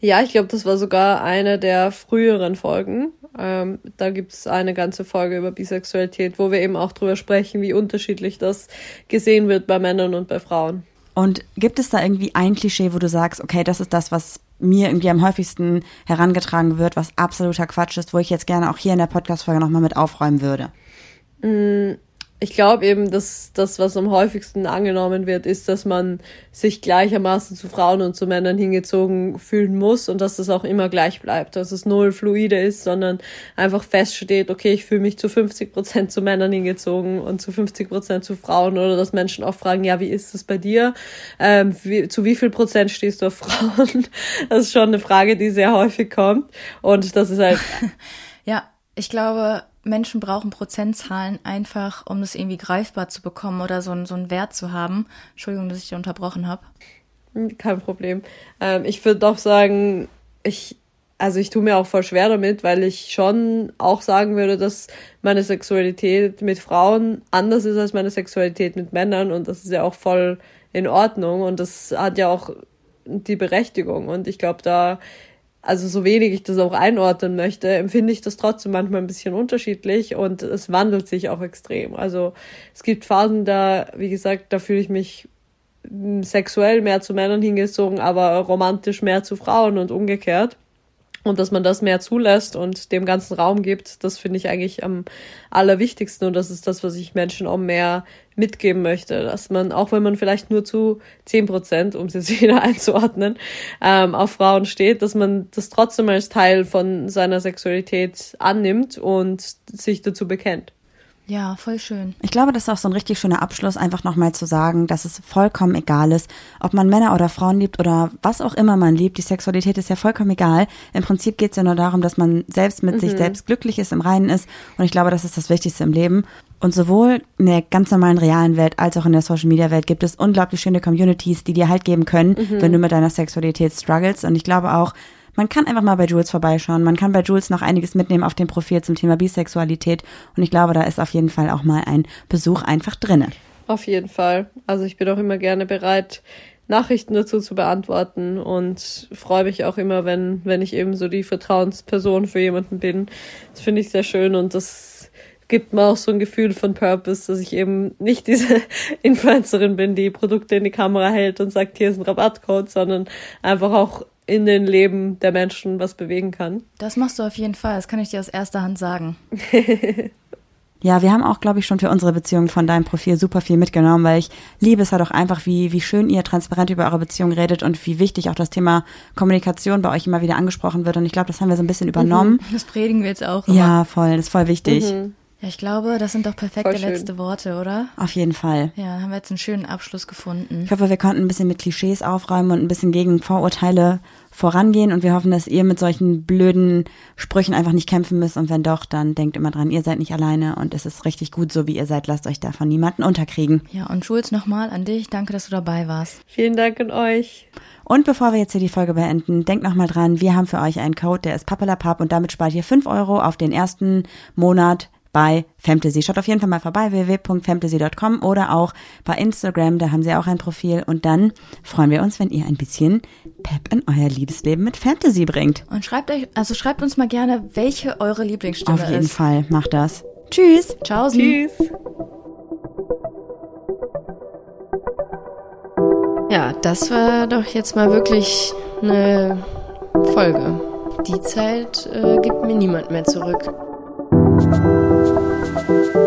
C: Ja, ich glaube, das war sogar eine der früheren Folgen. Ähm, da gibt es eine ganze Folge über Bisexualität, wo wir eben auch drüber sprechen, wie unterschiedlich das gesehen wird bei Männern und bei Frauen.
A: Und gibt es da irgendwie ein Klischee, wo du sagst, okay, das ist das, was mir irgendwie am häufigsten herangetragen wird, was absoluter Quatsch ist, wo ich jetzt gerne auch hier in der Podcast-Folge nochmal mit aufräumen würde?
C: Ich glaube eben, dass das, was am häufigsten angenommen wird, ist, dass man sich gleichermaßen zu Frauen und zu Männern hingezogen fühlen muss und dass das auch immer gleich bleibt, dass es null fluide ist, sondern einfach feststeht, okay, ich fühle mich zu 50 Prozent zu Männern hingezogen und zu 50 Prozent zu Frauen oder dass Menschen auch fragen, ja, wie ist es bei dir? Ähm, wie, zu wie viel Prozent stehst du auf Frauen? Das ist schon eine Frage, die sehr häufig kommt und das ist halt.
B: ja, ich glaube, Menschen brauchen Prozentzahlen einfach, um das irgendwie greifbar zu bekommen oder so, so einen Wert zu haben. Entschuldigung, dass ich dich unterbrochen habe.
C: Kein Problem. Ähm, ich würde doch sagen, ich also ich tue mir auch voll schwer damit, weil ich schon auch sagen würde, dass meine Sexualität mit Frauen anders ist als meine Sexualität mit Männern und das ist ja auch voll in Ordnung und das hat ja auch die Berechtigung und ich glaube da also so wenig ich das auch einordnen möchte, empfinde ich das trotzdem manchmal ein bisschen unterschiedlich und es wandelt sich auch extrem. Also es gibt Phasen da, wie gesagt, da fühle ich mich sexuell mehr zu Männern hingezogen, aber romantisch mehr zu Frauen und umgekehrt und dass man das mehr zulässt und dem ganzen Raum gibt, das finde ich eigentlich am allerwichtigsten und das ist das, was ich Menschen auch mehr mitgeben möchte, dass man, auch wenn man vielleicht nur zu zehn Prozent, um es jetzt wieder einzuordnen, ähm, auf Frauen steht, dass man das trotzdem als Teil von seiner Sexualität annimmt und sich dazu bekennt.
B: Ja, voll schön.
A: Ich glaube, das ist auch so ein richtig schöner Abschluss, einfach nochmal zu sagen, dass es vollkommen egal ist, ob man Männer oder Frauen liebt oder was auch immer man liebt. Die Sexualität ist ja vollkommen egal. Im Prinzip geht es ja nur darum, dass man selbst mit mhm. sich selbst glücklich ist, im Reinen ist. Und ich glaube, das ist das Wichtigste im Leben. Und sowohl in der ganz normalen realen Welt als auch in der Social Media Welt gibt es unglaublich schöne Communities, die dir halt geben können, mhm. wenn du mit deiner Sexualität struggles. Und ich glaube auch, man kann einfach mal bei Jules vorbeischauen. Man kann bei Jules noch einiges mitnehmen auf dem Profil zum Thema Bisexualität. Und ich glaube, da ist auf jeden Fall auch mal ein Besuch einfach drinne.
C: Auf jeden Fall. Also ich bin auch immer gerne bereit, Nachrichten dazu zu beantworten und freue mich auch immer, wenn, wenn ich eben so die Vertrauensperson für jemanden bin. Das finde ich sehr schön und das gibt mir auch so ein Gefühl von Purpose, dass ich eben nicht diese Influencerin bin, die Produkte in die Kamera hält und sagt, hier ist ein Rabattcode, sondern einfach auch in den Leben der Menschen was bewegen kann.
B: Das machst du auf jeden Fall, das kann ich dir aus erster Hand sagen.
A: Ja, wir haben auch, glaube ich, schon für unsere Beziehung von deinem Profil super viel mitgenommen, weil ich liebe es halt auch einfach, wie, wie schön ihr transparent über eure Beziehung redet und wie wichtig auch das Thema Kommunikation bei euch immer wieder angesprochen wird. Und ich glaube, das haben wir so ein bisschen übernommen.
B: Mhm, das predigen wir jetzt auch.
A: Immer. Ja, voll, das ist voll wichtig.
B: Mhm. Ja, ich glaube, das sind doch perfekte letzte Worte, oder?
A: Auf jeden Fall.
B: Ja, dann haben wir jetzt einen schönen Abschluss gefunden.
A: Ich hoffe, wir konnten ein bisschen mit Klischees aufräumen und ein bisschen gegen Vorurteile vorangehen und wir hoffen, dass ihr mit solchen blöden Sprüchen einfach nicht kämpfen müsst und wenn doch, dann denkt immer dran, ihr seid nicht alleine und es ist richtig gut, so wie ihr seid, lasst euch davon niemanden unterkriegen.
B: Ja, und Schulz nochmal an dich, danke, dass du dabei warst.
C: Vielen Dank an euch.
A: Und bevor wir jetzt hier die Folge beenden, denkt nochmal dran, wir haben für euch einen Code, der ist Pappelapapp und damit spart ihr 5 Euro auf den ersten Monat bei Fantasy. Schaut auf jeden Fall mal vorbei, www.fantasy.com oder auch bei Instagram, da haben sie auch ein Profil. Und dann freuen wir uns, wenn ihr ein bisschen Pep in euer Liebesleben mit Fantasy bringt.
B: Und schreibt euch, also schreibt uns mal gerne, welche eure Lieblingsstimme
A: ist. Auf jeden
B: ist.
A: Fall, macht das. Tschüss.
B: Ciao.
C: Tschüss.
D: Ja, das war doch jetzt mal wirklich eine Folge. Die Zeit äh, gibt mir niemand mehr zurück. Thank you.